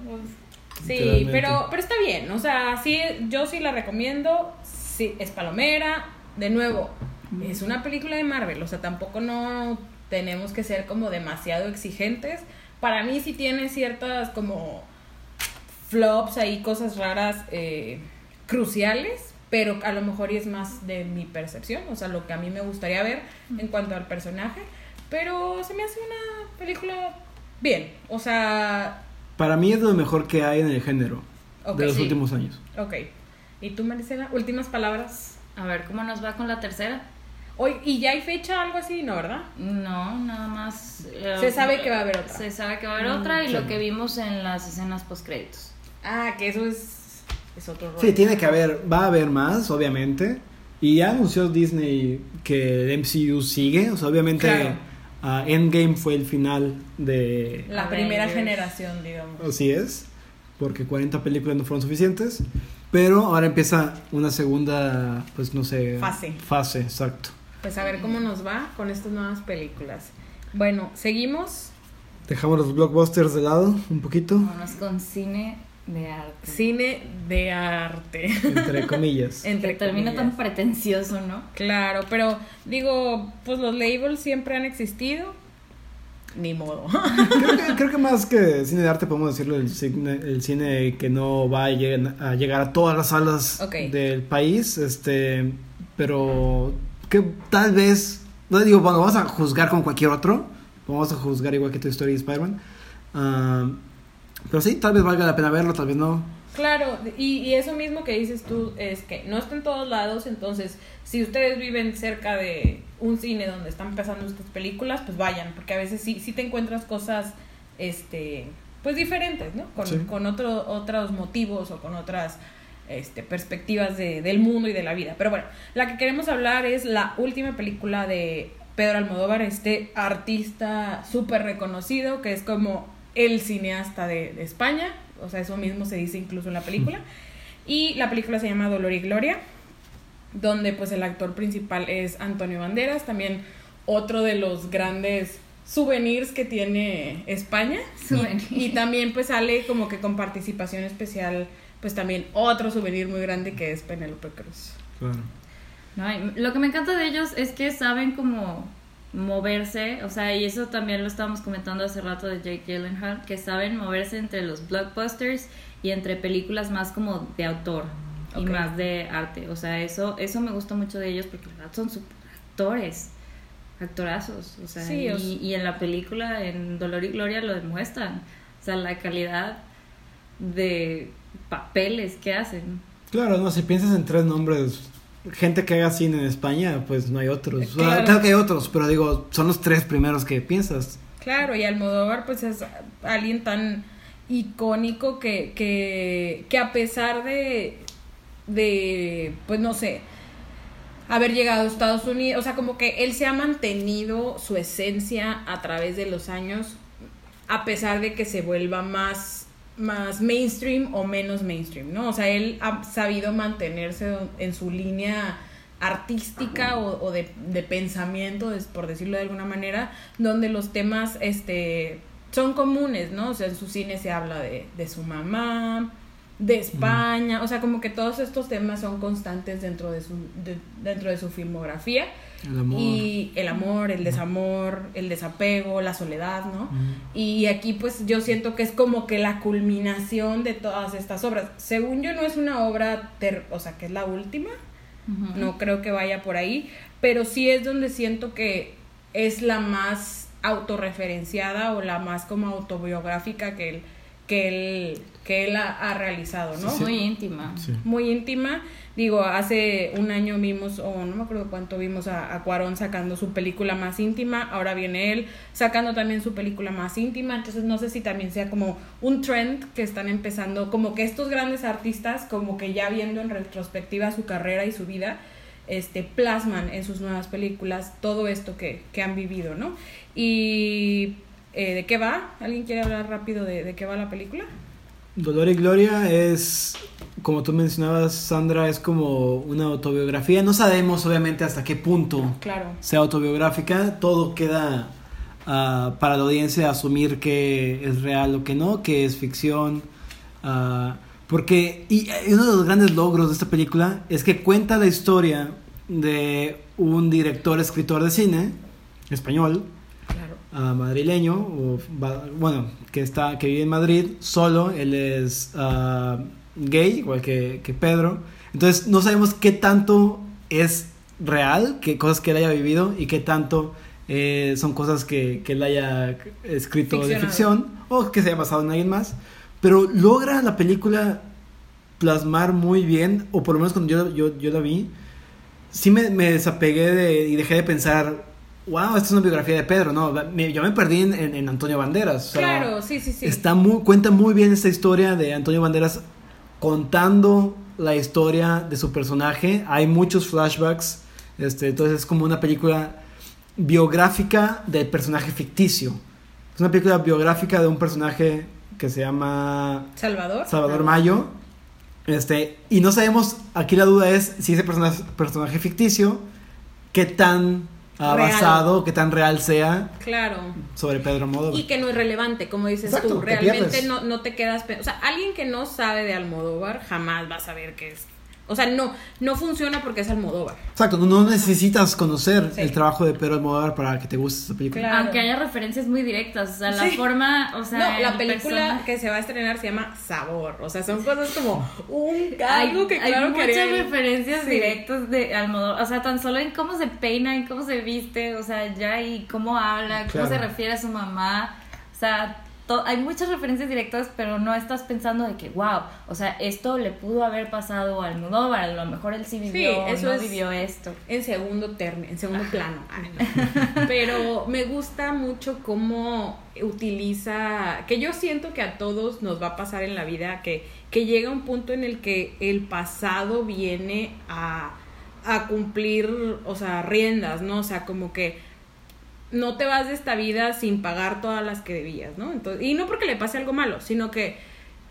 Sí, pero, pero está bien, o sea, sí, yo sí la recomiendo, sí, es palomera, de nuevo, es una película de Marvel, o sea, tampoco no tenemos que ser como demasiado exigentes, para mí sí tiene ciertas como flops ahí, cosas raras, eh, cruciales, pero a lo mejor es más de mi percepción, o sea, lo que a mí me gustaría ver en cuanto al personaje, pero se me hace una película bien, o sea, Para mí es lo mejor que hay en el género de los sí. últimos años. Ok. ¿Y tú, Maricela? Últimas palabras. A ver, ¿cómo nos va con la tercera? Hoy, ¿Y ya hay fecha algo así? No, ¿verdad? No, nada más. eh, Se sabe que va a haber otra. Se sabe que va a haber otra y sí. lo que vimos en las escenas post-créditos. Ah, que eso es, es otro rollo. Sí, tiene que haber, va a haber más, obviamente. Y ya anunció Disney que el MCU sigue. O sea, obviamente Claro. ah, Endgame fue el final de... La Avengers. primera generación, digamos. Así es, porque 40 películas no fueron suficientes. Pero ahora empieza una segunda, pues no sé... Fase. Fase, exacto. Pues a ver cómo nos va con estas nuevas películas. Bueno, seguimos. Dejamos los blockbusters de lado un poquito. Vámonos con cine De arte. Cine de arte. Entre (laughs) comillas. Entre que termina tan pretencioso, ¿no? Claro, pero digo, pues los labels siempre han existido. Ni modo. Creo que, creo que más que cine de arte podemos decirlo el cine, el cine que no va a llegar, a llegar a todas las salas del país, este, pero que tal vez, no digo, bueno, vamos a juzgar como cualquier otro, vamos a juzgar igual que tu historia de Spider-Man, ah, pero sí, tal vez valga la pena verlo, tal vez no. Claro, y, y eso mismo que dices tú es que no está en todos lados, entonces si ustedes viven cerca de un cine donde están pasando estas películas, pues vayan, porque a veces sí, sí te encuentras cosas, este, pues diferentes, ¿no? Con, Sí. con otro, otros motivos o con otras este, perspectivas de, del mundo y de la vida. Pero bueno, la que queremos hablar es la última película de Pedro Almodóvar, este artista súper reconocido, que es como el cineasta de, de España, o sea, eso mismo se dice incluso en la película. Y la película se llama Dolor y Gloria, donde pues el actor principal es Antonio Banderas, también otro de los grandes souvenirs que tiene España. Y, y también pues sale como que con participación especial, pues también otro souvenir muy grande que es Penélope Cruz. Claro. No, lo que me encanta de ellos es que saben como moverse, o sea, y eso también lo estábamos comentando hace rato de Jake Gyllenhaal, que saben moverse entre los blockbusters y entre películas más como de autor y más de arte. O sea, eso eso me gusta mucho de ellos porque la verdad son super actores, actorazos, o sea, Sí, y, y en la película en Dolor y Gloria lo demuestran. O sea, la calidad de papeles que hacen. Claro, no, si piensas en tres nombres, gente que haga cine en España, pues no hay otros. Claro que hay otros, pero digo, son los tres primeros que piensas. Claro, y Almodóvar pues es alguien tan icónico que, que, que a pesar de, de, pues no sé, haber llegado a Estados Unidos, o sea, como que él se ha mantenido su esencia a través de los años, a pesar de que se vuelva más, más mainstream o menos mainstream, ¿no? O sea, él ha sabido mantenerse en su línea artística o, o de, de pensamiento, por decirlo de alguna manera, donde los temas este, son comunes, ¿no? O sea, en su cine se habla de, de su mamá, de España, o sea, como que todos estos temas son constantes dentro de su, de- dentro de su filmografía. El amor. Y el amor, el desamor, el desapego, la soledad, ¿no? Y aquí pues yo siento que es como que la culminación de todas estas obras. Según yo no es una obra, ter- o sea, que es la última, no creo que vaya por ahí, pero sí es donde siento que es la más autorreferenciada o la más como autobiográfica que él, que él, que él ha, ha realizado, ¿no? Sí, Muy íntima. Sí. muy íntima. Digo, hace un año vimos, o no me acuerdo cuánto vimos a, a Cuarón sacando su película más íntima, ahora viene él sacando también su película más íntima, entonces no sé si también sea como un trend que están empezando, como que estos grandes artistas, como que ya viendo en retrospectiva su carrera y su vida, este, plasman en sus nuevas películas todo esto que, que han vivido, ¿no? Y eh, ¿de qué va? ¿Alguien quiere hablar rápido de, de qué va la película? Dolor y Gloria es, como tú mencionabas, Sandra, es como una autobiografía. No sabemos, obviamente, hasta qué punto Claro. sea autobiográfica. Todo queda ah, para la audiencia asumir que es real o que no, que es ficción. ah, porque y uno de los grandes logros de esta película es que cuenta la historia de un director, escritor de cine español, Ah, madrileño, o, bueno, que, está, que vive en Madrid solo, él es ah, gay, igual que, que Pedro. Entonces no sabemos qué tanto es real, qué cosas que él haya vivido y qué tanto eh, son cosas que, que él haya escrito de ficción o que se haya basado en alguien más. Pero logra la película plasmar muy bien, o por lo menos cuando yo, yo, yo la vi, sí me, me desapegué de, y dejé de pensar, wow, esta es una biografía de Pedro, no, me- yo me perdí en, en- en Antonio Banderas. o sea, claro, sí, sí, sí. Está muy, cuenta muy bien esta historia de Antonio Banderas contando la historia de su personaje. Hay muchos flashbacks, este, entonces es como una película biográfica del personaje ficticio. Es una película biográfica de un personaje que se llama Salvador. Salvador Mayo. Este, y no sabemos, aquí la duda es si ese personaje, personaje ficticio, qué tan ha Real. basado, qué tan real sea Claro. sobre Pedro Almodóvar. Y que no es relevante, como dices Exacto, tú. te Realmente no, no te quedas. O sea, alguien que no sabe de Almodóvar jamás va a saber qué es. O sea, no, no funciona porque es Almodóvar. Exacto, no, no necesitas conocer Sí. el trabajo de Pedro Almodóvar para que te guste esta película. Claro. Aunque haya referencias muy directas, o sea, la Sí. forma, o sea, no, la el película persona- que se va a estrenar se llama Sabor. O sea, son cosas como un hay, algo que hay claro que muchas haría él. referencias Sí. directas de Almodóvar, o sea, tan solo en cómo se peina, en cómo se viste, o sea, ya y cómo habla, cómo Claro. se refiere a su mamá, o sea, hay muchas referencias directas, pero no estás pensando de que, wow, o sea, esto le pudo haber pasado a Almodóvar, a lo mejor él sí vivió, eso no es- vivió esto. en segundo término, en segundo plano. (laughs) Pero me gusta mucho cómo utiliza, que yo siento que a todos nos va a pasar en la vida, que, que llega un punto en el que el pasado viene a, a cumplir, o sea, riendas, ¿no? O sea, como que no te vas de esta vida sin pagar todas las que debías, ¿no? Entonces, y no porque le pase algo malo, sino que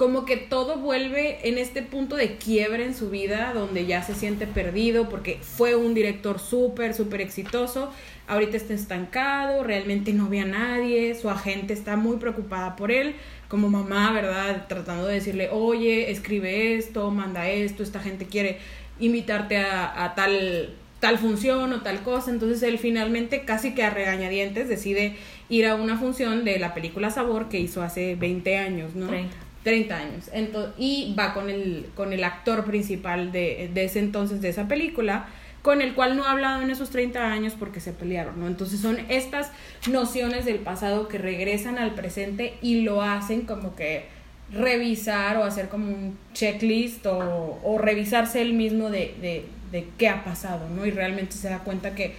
como que todo vuelve en este punto de quiebre en su vida donde ya se siente perdido porque fue un director súper, súper exitoso, ahorita está estancado, realmente no ve a nadie, su agente está muy preocupada por él, como mamá, ¿verdad? Tratando de decirle, oye, escribe esto, manda esto, esta gente quiere invitarte a, a tal tal función o tal cosa, entonces él finalmente casi que a regañadientes decide ir a una función de la película Sabor que hizo hace 20 años, ¿no? 30. 30 años. Ento- y va con el, con el actor principal de, de ese entonces, de esa película, con el cual no ha hablado en esos 30 años porque se pelearon, ¿no? Entonces son estas nociones del pasado que regresan al presente y lo hacen como que revisar o hacer como un checklist o, o revisarse él mismo de, de, de qué ha pasado, ¿no? Y realmente se da cuenta que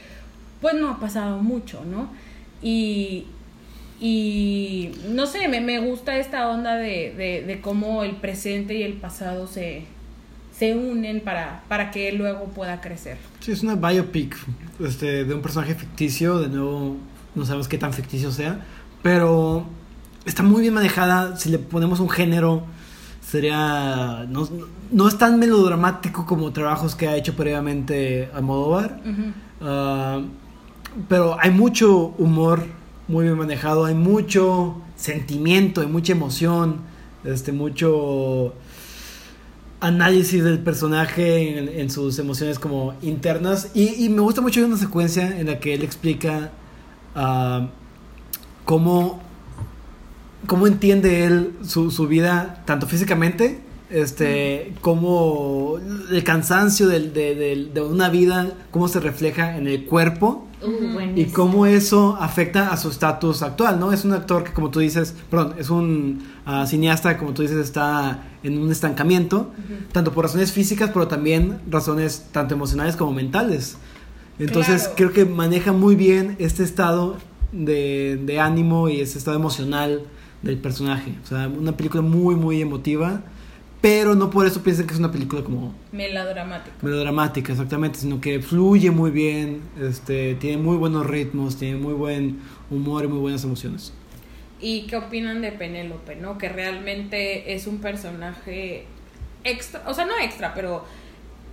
pues no ha pasado mucho, ¿no? Y, y no sé, me, me gusta esta onda de, de, cómo el presente y el pasado se, se unen para, para que luego pueda crecer. Sí, es una biopic este, de un personaje ficticio, de nuevo no sabemos qué tan ficticio sea, pero está muy bien manejada, si le ponemos un género sería no, no es tan melodramático como trabajos que ha hecho previamente Almodóvar, Ah, pero hay mucho humor muy bien manejado, hay mucho sentimiento, hay mucha emoción, este, mucho análisis del personaje en, en sus emociones como internas. Y, y me gusta mucho una secuencia en la que él explica ah, cómo, cómo entiende él su, su vida tanto físicamente este como el cansancio del- de, de- de una vida cómo se refleja en el cuerpo Uh, y cómo eso afecta a su estatus actual, ¿no? Es un actor que, como tú dices, perdón, es un ah, cineasta que, como tú dices, está en un estancamiento, tanto por razones físicas, pero también razones tanto emocionales como mentales. Entonces, Claro. creo que maneja muy bien este estado de, de ánimo y ese estado emocional del personaje. O sea, una película muy, muy emotiva, pero no por eso piensen que es una película como Melodramático. melodramática, exactamente, sino que fluye muy bien, este, tiene muy buenos ritmos, tiene muy buen humor y muy buenas emociones. ¿Y qué opinan de Penélope, no? Que realmente es un personaje extra, o sea, no extra, pero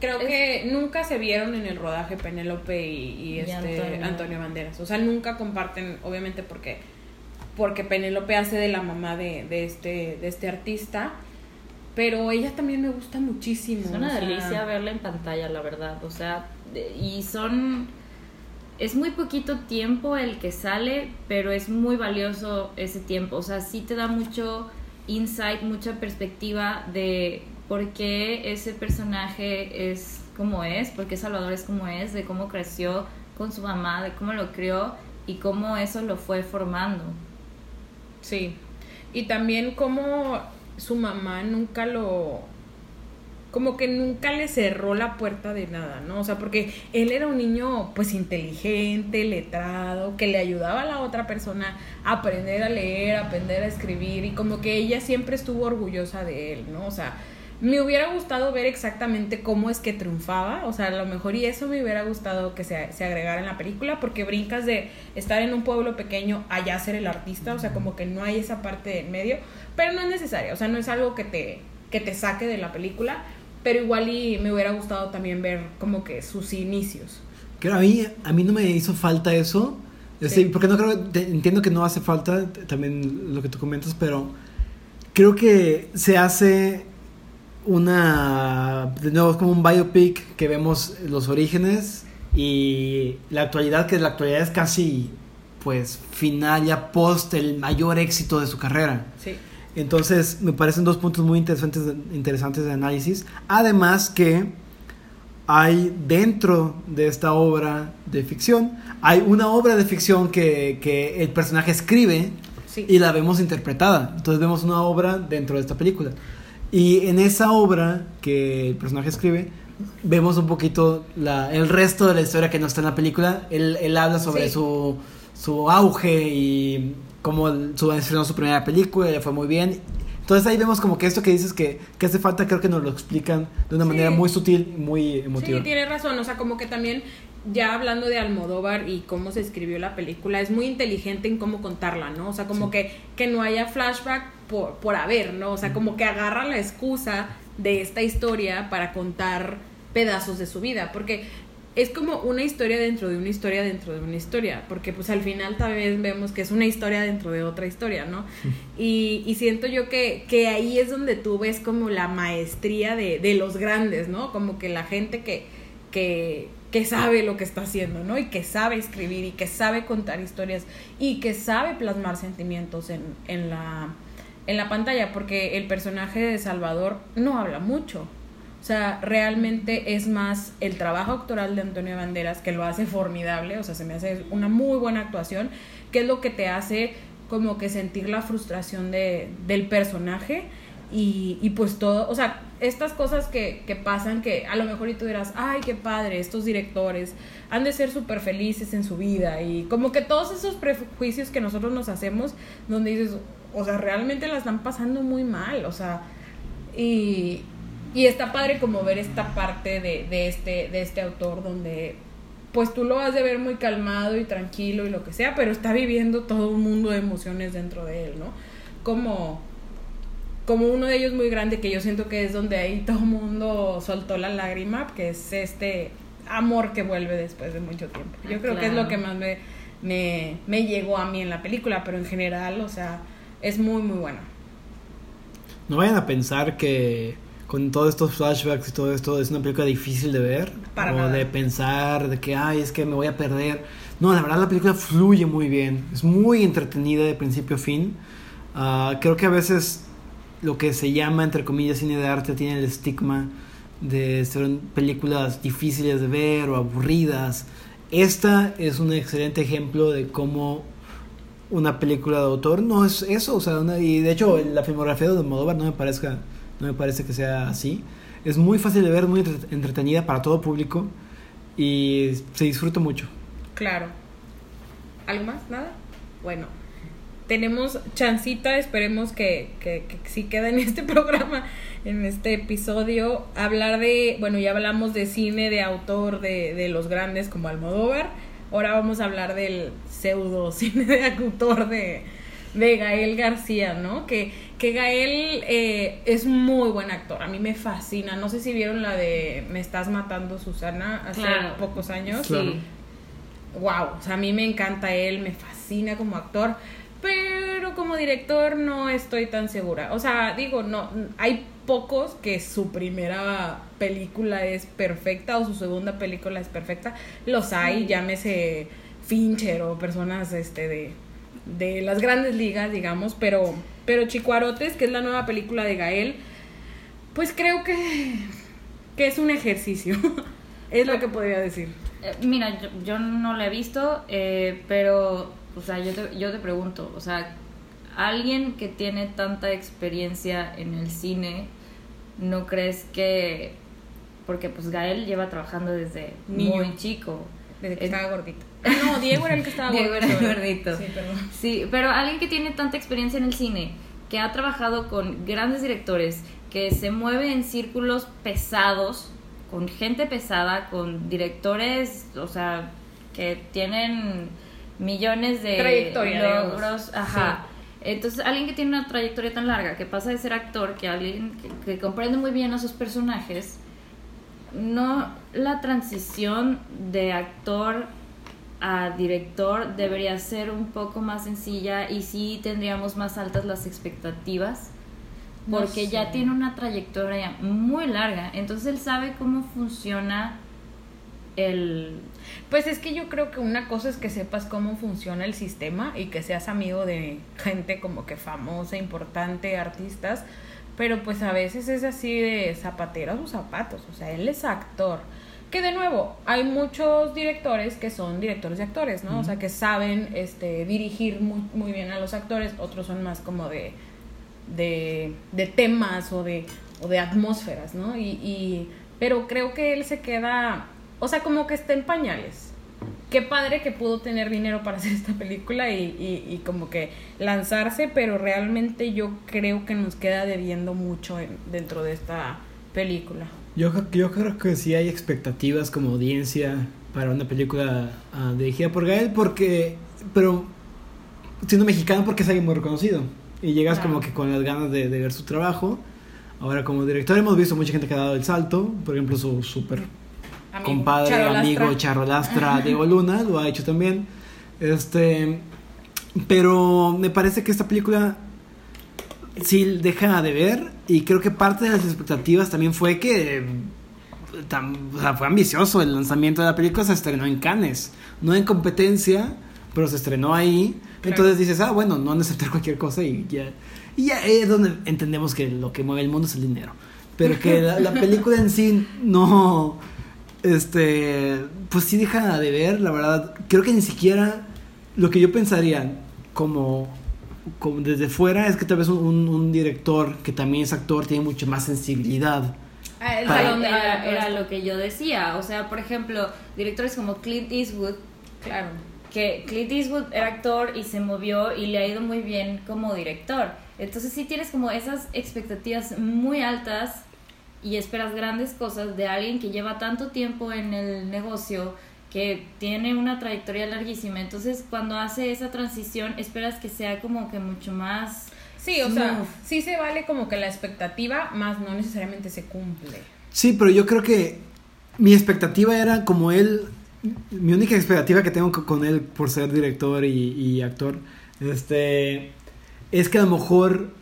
creo Es- que nunca se vieron en el rodaje Penélope y, y Y este Antonio. Antonio. Banderas. O sea, nunca comparten, obviamente porque porque Penélope hace de la mamá de, de este de este artista, pero ella también me gusta muchísimo. Es una sea, delicia verla en pantalla, la verdad. O sea, de- y son. Es muy poquito tiempo el que sale, pero es muy valioso ese tiempo. O sea, sí te da mucho insight, mucha perspectiva de por qué ese personaje es como es, por qué Salvador es como es, de cómo creció con su mamá, de cómo lo crió y cómo eso lo fue formando. Sí. Y también como su mamá nunca lo como que nunca le cerró la puerta de nada, ¿no? O sea, porque él era un niño pues inteligente, letrado, que le ayudaba a la otra persona a aprender a leer, a aprender a escribir y como que ella siempre estuvo orgullosa de él, ¿no? O sea, me hubiera gustado ver exactamente cómo es que triunfaba, o sea, a lo mejor y eso me hubiera gustado que se, se agregara en la película, porque brincas de estar en un pueblo pequeño allá ser el artista, o sea, como que no hay esa parte en medio, pero no es necesario, o sea, no es algo que te, que te saque de la película, pero igual y me hubiera gustado también ver como que sus inicios. Que a mí, a mí no me hizo falta eso. Sí. Sí. porque no creo, te- entiendo que no hace falta también lo que tú comentas, pero creo que se hace una, de nuevo, es como un biopic que vemos los orígenes y la actualidad, que la actualidad es casi, pues, final ya post el mayor éxito de su carrera. Sí. Entonces, me parecen dos puntos muy interesantes, interesantes de análisis. Además que hay dentro de esta obra de ficción, hay una obra de ficción que, que el personaje escribe Sí. y la vemos interpretada. Entonces vemos una obra dentro de esta película. Y en esa obra que el personaje escribe, vemos un poquito la, el resto de la historia que no está en la película. Él, él habla sobre Sí. su, su auge y cómo su, estrenó su primera película le fue muy bien. Entonces ahí vemos como que esto que dices que, que hace falta, creo que nos lo explican de una Sí. manera muy sutil y muy emotiva. Sí, tiene razón, o sea, como que también ya hablando de Almodóvar y cómo se escribió la película, es muy inteligente en cómo contarla, ¿no? O sea, como Sí. que, que no haya flashback por, por haber, ¿no? O sea, como que agarra la excusa de esta historia para contar pedazos de su vida, porque es como una historia dentro de una historia dentro de una historia, porque pues al final también vemos que es una historia dentro de otra historia, ¿no? Y, y siento yo que, que ahí es donde tú ves como la maestría de, de los grandes, ¿no? Como que la gente que, que, que sabe lo que está haciendo, ¿no? Y que sabe escribir y que sabe contar historias y que sabe plasmar sentimientos en, en, la, en la pantalla, porque el personaje de Salvador no habla mucho. O sea, realmente es más el trabajo actoral de Antonio Banderas que lo hace formidable, o sea, se me hace una muy buena actuación, que es lo que te hace como que sentir la frustración de, del personaje y, y pues todo, o sea, estas cosas que, que pasan que a lo mejor y tú dirás, ay, qué padre, estos directores han de ser súper felices en su vida y como que todos esos prejuicios que nosotros nos hacemos, donde dices, o sea, realmente la están pasando muy mal, o sea, y, y está padre como ver esta parte de, de, este, de este autor donde pues tú lo vas de ver muy calmado y tranquilo y lo que sea, pero está viviendo todo un mundo de emociones dentro de él, ¿no? Como, como uno de ellos muy grande que yo siento que es donde ahí todo el mundo soltó la lágrima, que es este amor que vuelve después de mucho tiempo. Yo Ah, creo que es lo que más me, me, me llegó a mí en la película, pero en general, o sea, es muy, muy bueno. No vayan a pensar que con todos estos flashbacks y todo esto es una película difícil de ver. Para o nada. de pensar de que, ay, es que me voy a perder. No, la verdad la película fluye muy bien. Es muy entretenida de principio a fin. Ah, creo que a veces lo que se llama, entre comillas, cine de arte tiene el estigma de ser películas difíciles de ver o aburridas. Esta es un excelente ejemplo de cómo una película de autor no es eso, o sea, y de hecho la filmografía de Almodóvar no me parezca, no me parece que sea así. Es muy fácil de ver, muy entre- entretenida para todo público y se disfruta mucho. Claro. ¿Algo más? ¿Nada? Bueno, tenemos chancita, esperemos que, que, que sí quede en este (laughs) programa, en este episodio, hablar de, bueno, ya hablamos de cine de autor de, de los grandes como Almodóvar, ahora vamos a hablar del pseudo cine de autor de, de Gael García, ¿no? Que, que Gael eh, es muy buen actor, a mí me fascina, no sé si vieron la de Me estás matando Susana hace Claro. pocos años Claro. Wow, o sea, a mí me encanta él, me fascina como actor, pero como director no estoy tan segura. O sea, digo, no, hay pocos que su primera película es perfecta o su segunda película es perfecta. Los hay, llámese Fincher o personas este de, de las grandes ligas, digamos, pero pero Chicuarotes, que es la nueva película de Gael, pues creo que que es un ejercicio. (laughs) es lo que podría decir. Eh, mira, yo, yo no la he visto, eh, pero, o sea, yo te, yo te pregunto, o sea, alguien que tiene tanta experiencia en el cine, ¿no crees que, porque pues Gael lleva trabajando desde Niño. muy chico? Desde que Es- estaba gordito. Ah, (laughs) no, Diego era el que estaba Diego gordito. era gordito. Sí, perdón. Sí, pero alguien que tiene tanta experiencia en el cine, que ha trabajado con grandes directores, que se mueve en círculos pesados, con gente pesada, con directores, o sea, que tienen millones de Trayectoria, logros, ajá. Entonces, alguien que tiene una trayectoria tan larga, que pasa de ser actor, que alguien que, que comprende muy bien a sus personajes, no la transición de actor a director debería ser un poco más sencilla y sí tendríamos más altas las expectativas No porque sé. ya tiene una trayectoria muy larga, entonces él sabe cómo funciona el Pues es que yo creo que una cosa es que sepas cómo funciona el sistema y que seas amigo de gente como que famosa, importante, artistas, pero pues a veces es así de zapatero a sus zapatos, o sea, él es actor. Que de nuevo, hay muchos directores que son directores de actores, ¿no? O sea, que saben este, dirigir muy, muy bien a los actores, otros son más como de, de, de temas o de, o de atmósferas, ¿no? Y, y, pero creo que él se queda, o sea, como que está en pañales. Qué padre que pudo tener dinero para hacer esta película y, y, y como que lanzarse, pero realmente yo creo que nos queda debiendo mucho en- dentro de esta película. Yo, creo- yo creo que sí hay expectativas como audiencia para una película ah, dirigida por Gael, porque, pero siendo mexicano porque es alguien muy reconocido y llegas Claro. como que con las ganas de, de ver su trabajo. Ahora como director hemos visto mucha gente que ha dado el salto, por ejemplo su super Amigo, compadre, Charolastra. amigo (laughs) Charolastra Diego Luna lo ha hecho también. Este, pero me parece que esta película sí deja de ver y creo que parte de las expectativas también fue que tam- o sea, fue ambicioso el lanzamiento de la película se estrenó en Cannes, no en competencia, pero se estrenó ahí. Claro. Entonces dices, ah, bueno, no han de aceptar cualquier cosa y ya. Y ya es donde entendemos que lo que mueve el mundo es el dinero. Pero que la, la película en sí no. Este. Pues sí deja de ver, la verdad. Creo que ni siquiera lo que yo pensaría como. como desde fuera es que tal vez un, un- director que también es actor tiene mucho más sensibilidad. Ah, el Para- era, era lo que yo decía. O sea, por ejemplo, directores como Clint Eastwood, Claro. que Clint Eastwood era actor y se movió y le ha ido muy bien como director. Entonces sí tienes como esas expectativas muy altas y esperas grandes cosas de alguien que lleva tanto tiempo en el negocio, que tiene una trayectoria larguísima. Entonces cuando hace esa transición esperas que sea como que mucho más... Sí, o sea, sí se vale como que la expectativa, más no necesariamente se cumple. Sí, pero yo creo que mi expectativa era como él. Mi única expectativa que tengo co- con él por ser director y, y actor, este, es que a lo mejor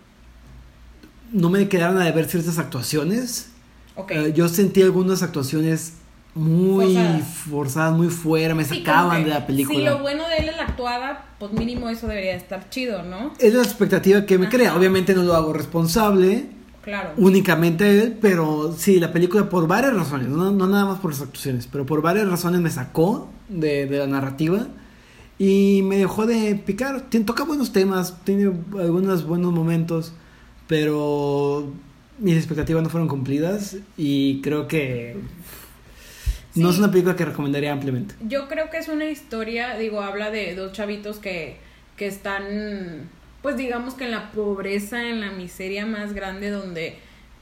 no me quedaron a deber ciertas actuaciones. Ok. Eh, yo sentí algunas actuaciones muy Forzadas. forzadas, muy fuera, me Sí, sacaban de la película. Si lo bueno de él es la actuada, pues mínimo eso debería estar chido, ¿no? Es la expectativa que me Ajá. crea. Obviamente no lo hago responsable Claro. únicamente él, pero sí, la película por varias razones, no, no nada más por las actuaciones, pero por varias razones me sacó de, de la narrativa y me dejó de picar. Tien- toca buenos temas, tiene algunos buenos momentos, pero mis expectativas no fueron cumplidas y creo que no es una película que recomendaría ampliamente. Yo creo que es una historia, digo, habla de dos chavitos que, que están, pues digamos que en la pobreza, en la miseria más grande, donde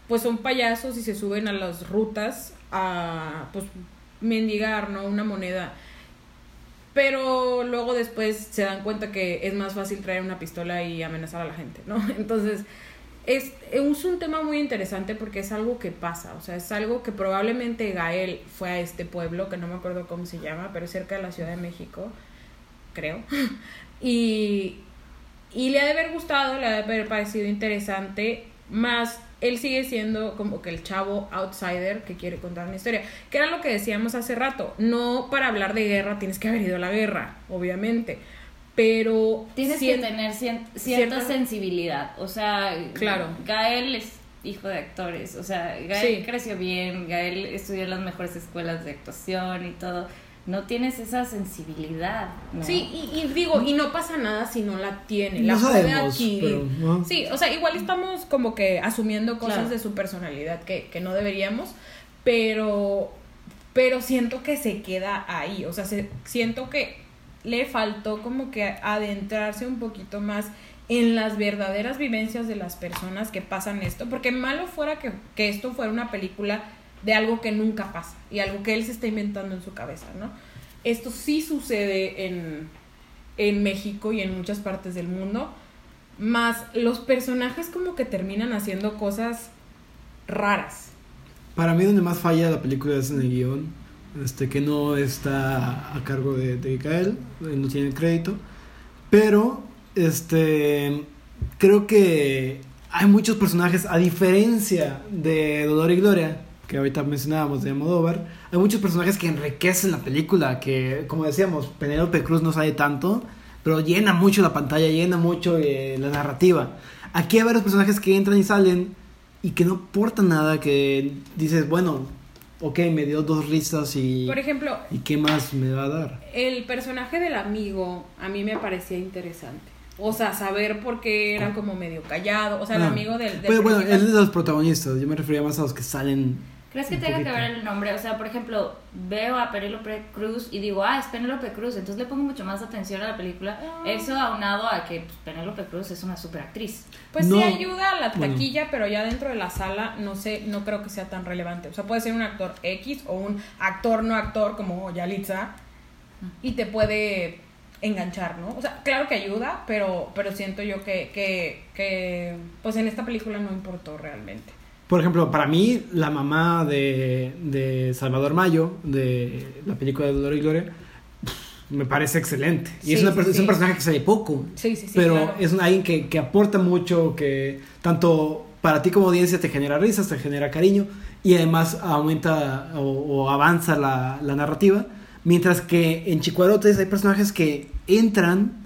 pues son payasos y se suben a las rutas a, pues, mendigar, ¿no? Una moneda. Pero luego después se dan cuenta que es más fácil traer una pistola y amenazar a la gente, ¿no? (laughs) Entonces, es, es un tema muy interesante porque es algo que pasa, o sea, es algo que probablemente Gael fue a este pueblo, que no me acuerdo cómo se llama, pero cerca de la Ciudad de México, creo. (laughs) Y, y le ha de haber gustado, le ha de haber parecido interesante, más él sigue siendo como que el chavo outsider que quiere contar una historia, que era lo que decíamos hace rato, no para hablar de guerra tienes que haber ido a la guerra, obviamente, pero Tienes que tener cien- cierta cierta- sensibilidad. O sea, Claro. Gael es hijo de actores. O sea, Gael Sí. creció bien, Gael estudió en las mejores escuelas de actuación y todo. No tienes esa sensibilidad. ¿no? Sí, y, y digo, y no pasa nada si no la tiene, la No puede sabemos, adquirir. pero, ¿no? Sí, o sea, igual estamos como que asumiendo cosas Claro. de su personalidad que, que no deberíamos, pero, pero siento que se queda ahí, o sea, se- siento que le faltó como que adentrarse un poquito más en las verdaderas vivencias de las personas que pasan esto, porque malo fuera que, que esto fuera una película de algo que nunca pasa y algo que él se está inventando en su cabeza, ¿no? Esto sí sucede en, en México y en muchas partes del mundo, más los personajes como que terminan haciendo cosas raras. para mí donde más falla la película es en el guion, este, que no está a cargo de, de Gael, él no tiene crédito, pero este, creo que hay muchos personajes, a diferencia de Dolor y Gloria, que ahorita mencionábamos de Almodóvar, hay muchos personajes que enriquecen la película, que como decíamos, Penélope Cruz no sale tanto, pero llena mucho la pantalla, llena mucho eh, la narrativa. Aquí hay varios personajes que entran y salen y que no aportan nada, que dices, bueno, ok, me dio dos risas y... Por ejemplo, ¿Y qué más me va a dar? el personaje del amigo a mí me parecía interesante. O sea, saber por qué era como medio callado. O sea, el Ah. amigo del... del Pero bueno, él es de los protagonistas, yo me refería más a los que salen... ¿Crees que tenga que ver el nombre? O sea, por ejemplo, veo a Penélope Cruz y digo, ah, es Penélope Cruz, entonces le pongo mucho más atención a la película. Ah. Eso aunado a que pues, Penélope Cruz es una super actriz. Pues No, sí ayuda a la bueno. taquilla, pero ya dentro de la sala no sé, no creo que sea tan relevante. O sea, puede ser un actor X o un actor no actor como Yalitza y te puede enganchar, ¿no? O sea, claro que ayuda, pero, pero siento yo que, que, que pues en esta película no importó realmente. Por ejemplo, para mí, la mamá de, de Salvador Mayo, de la película de Dolor y Gloria, me parece excelente. Y es, una sí, es sí. un personaje que sale poco. Sí, sí, sí. pero claro. es un, alguien que, que aporta mucho, que tanto para ti como audiencia te genera risas, te genera cariño y además aumenta o, o avanza la, la narrativa. Mientras que en Chicuarotes hay personajes que entran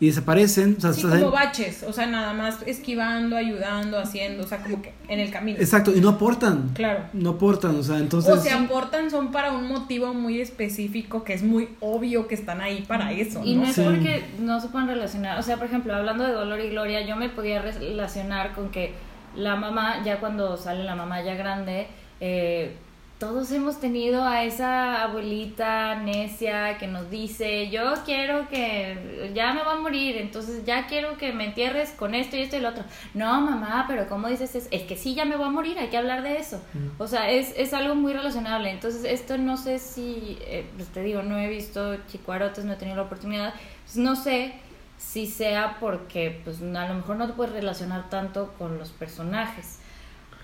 y desaparecen. O sea, Sí, como baches, o sea, nada más esquivando, ayudando, haciendo, o sea, como que en el camino. exacto, y no aportan. Claro. No aportan, o sea, entonces... o se aportan son para un motivo muy específico que es muy obvio que están ahí para eso, Y ¿no? no es Sí. porque no se puedan relacionar. O sea, por ejemplo, hablando de Dolor y Gloria, yo me podía relacionar con que la mamá, ya cuando sale la mamá ya grande, eh, todos hemos tenido a esa abuelita necia que nos dice, yo quiero que ya me voy a morir, entonces ya quiero que me entierres con esto y esto y lo otro. No, mamá, pero ¿cómo dices eso? Es que sí, ya me voy a morir, hay que hablar de eso. O sea, es, es algo muy relacionable. Entonces, esto no sé si, eh, pues te digo, no he visto Chicuarotes, no he tenido la oportunidad. Pues no sé si sea porque, pues a lo mejor no te puedes relacionar tanto con los personajes.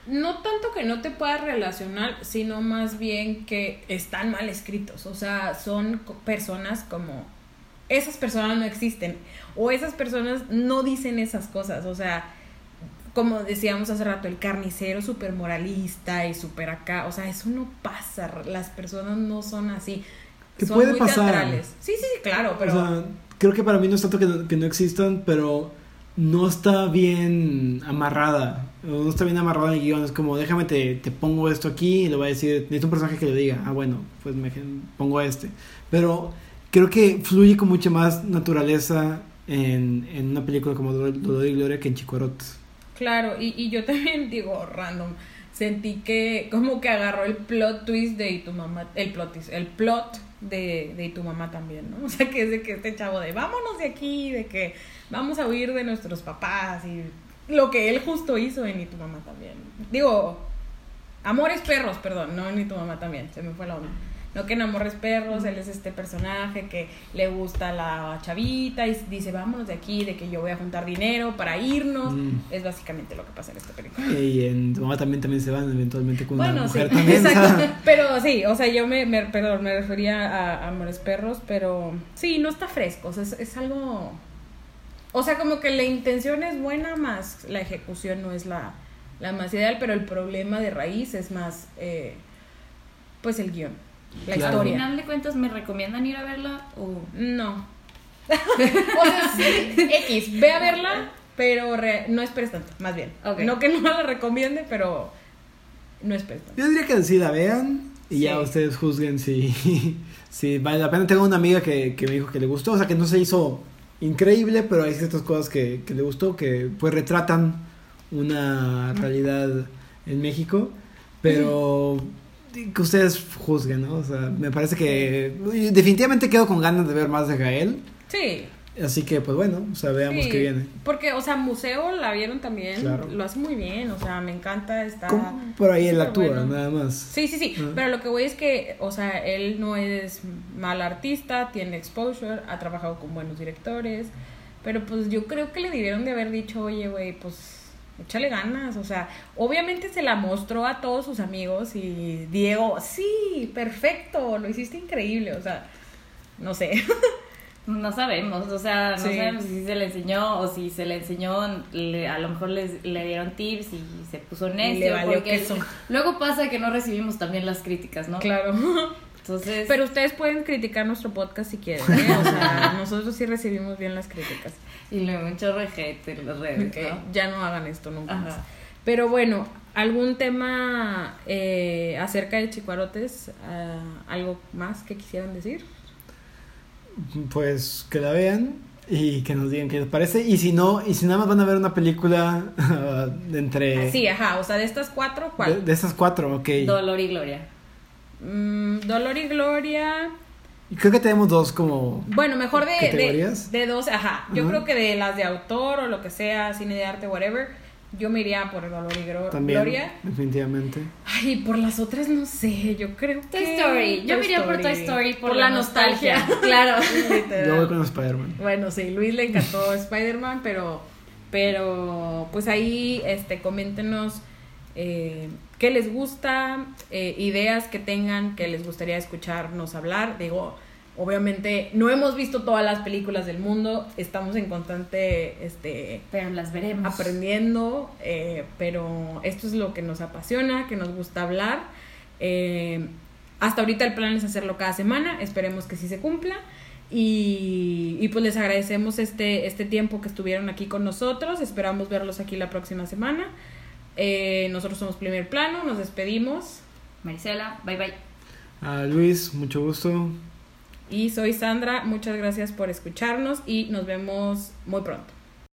No tanto que no te puedas relacionar, sino más bien que están mal escritos. O sea, son personas como. Esas personas no existen. O esas personas no dicen esas cosas. O sea, como decíamos hace rato, el carnicero súper moralista y súper acá. O sea, eso no pasa. Las personas no son así. Que son puede muy pasar. teatrales. Sí, sí, sí, claro, pero. O sea, creo que para mí no es tanto que no, que no existan, pero no está bien amarrada. No está bien amarrada en el. Es como, déjame, te, te pongo esto aquí y le voy a decir, necesito un personaje que le diga, ah, bueno, pues me pongo a este. Pero creo que fluye con mucha más naturaleza en, en una película como Dolor y Gloria que en Chicuarotes. Claro, y, y yo también (laughs) digo random. Sentí que como que agarró el plot twist de y tu mamá, el plot twist, el plot de, de tu mamá también, ¿no? (laughs) O sea, que es de que este chavo de vámonos de aquí, de que vamos a huir de nuestros papás y lo que él justo hizo en y tu mamá también. Digo, Amores Perros, perdón, no en y tu mamá también, se me fue la onda. No que en Amores Perros, él es este personaje que le gusta la chavita y dice, vámonos de aquí, de que yo voy a juntar dinero para irnos. Mm. Es básicamente lo que pasa en esta película. Y en tu mamá también, también se van eventualmente con una Bueno, sí, mujer también. exacto. (laughs) Pero sí, o sea, yo me, me, perdón, me refería a, a Amores Perros, pero sí, no está fresco, o sea, es, es algo... O sea, como que la intención es buena, más la ejecución no es la, la más ideal, pero el problema de raíz es más, eh, pues, el guion, la Claro. Al historia. final de cuentas, ¿me recomiendan ir a verla? O... No. (laughs) o sea, sí, X, ve a verla, pero re- no esperes tanto, más bien. No que no la recomiende, pero no esperes tanto. Yo diría que sí la vean y ya ustedes juzguen si, (laughs) si vale la pena. Tengo una amiga que, que me dijo que le gustó, o sea que no se hizo increíble, pero hay ciertas cosas que, que le gustó que pues retratan una realidad en México, pero que ustedes juzguen, ¿no? O sea, me parece que definitivamente quedo con ganas de ver más de Gael, Sí, así que pues bueno, o sea, veamos Sí, qué viene. Porque, o sea, Museo la vieron también. Claro. Lo hace muy bien, o sea, me encanta. Está. Como por ahí él actúa, bueno. nada más. Sí, sí, sí. Ah. Pero lo que voy es que, o sea, él no es mal artista, tiene exposure, ha trabajado con buenos directores. Pero pues yo creo que le debieron de haber dicho, oye, güey, pues échale ganas, o sea, obviamente se la mostró a todos sus amigos y Diego, sí, perfecto, lo hiciste increíble, o sea, no sé. (laughs) No sabemos, o sea, no Sí. sabemos si se le enseñó o si se le enseñó, le- a lo mejor les, le dieron tips y se puso necio. le valió porque queso. luego pasa que no recibimos también las críticas, ¿no? Claro. Entonces, Pero ustedes pueden criticar nuestro podcast si quieren, ¿eh? (laughs) O sea, nosotros sí recibimos bien las críticas. y luego de hate en las redes, Que ¿no? ya no hagan esto nunca Ajá. más. Pero bueno, ¿algún tema eh, acerca de chicuarotes? Ah, ¿Algo más que quisieran decir? Pues que la vean y que nos digan qué les parece. Y si no, y si nada más van a ver una película (laughs) entre. Sí, ajá, o sea, de estas cuatro, ¿cuál? de esas cuatro, ok. Dolor y gloria. Mm, Dolor y Gloria. Creo que tenemos dos como. Bueno, mejor de, de, de dos, ajá. Yo Ajá. creo que de las de autor o lo que sea, cine de arte, whatever, yo me iría por Dolor y Gro- También, Gloria. definitivamente. Ay, por las otras no sé, yo creo Toy que... Story. Yo me iría por Toy Story por, la nostalgia. (laughs) claro. Literal. Yo voy con Spider-Man. Bueno, sí, Luis le encantó (laughs) Spider-Man, pero, pero pues ahí este, coméntenos eh, qué les gusta, eh, ideas que tengan que les gustaría escucharnos hablar. Digo, obviamente no hemos visto todas las películas del mundo, estamos en constante este, Pero las veremos. aprendiendo, eh, pero esto es lo que nos apasiona, que nos gusta hablar. Eh, hasta ahorita el plan es hacerlo cada semana, esperemos que sí se cumpla. Y, y pues les agradecemos este, este tiempo que estuvieron aquí con nosotros, esperamos verlos aquí la próxima semana. Eh, nosotros somos Primer Plano, nos despedimos Marisela, bye bye. Ah, Luis, mucho gusto. Y soy Sandra, muchas gracias por escucharnos y nos vemos muy pronto.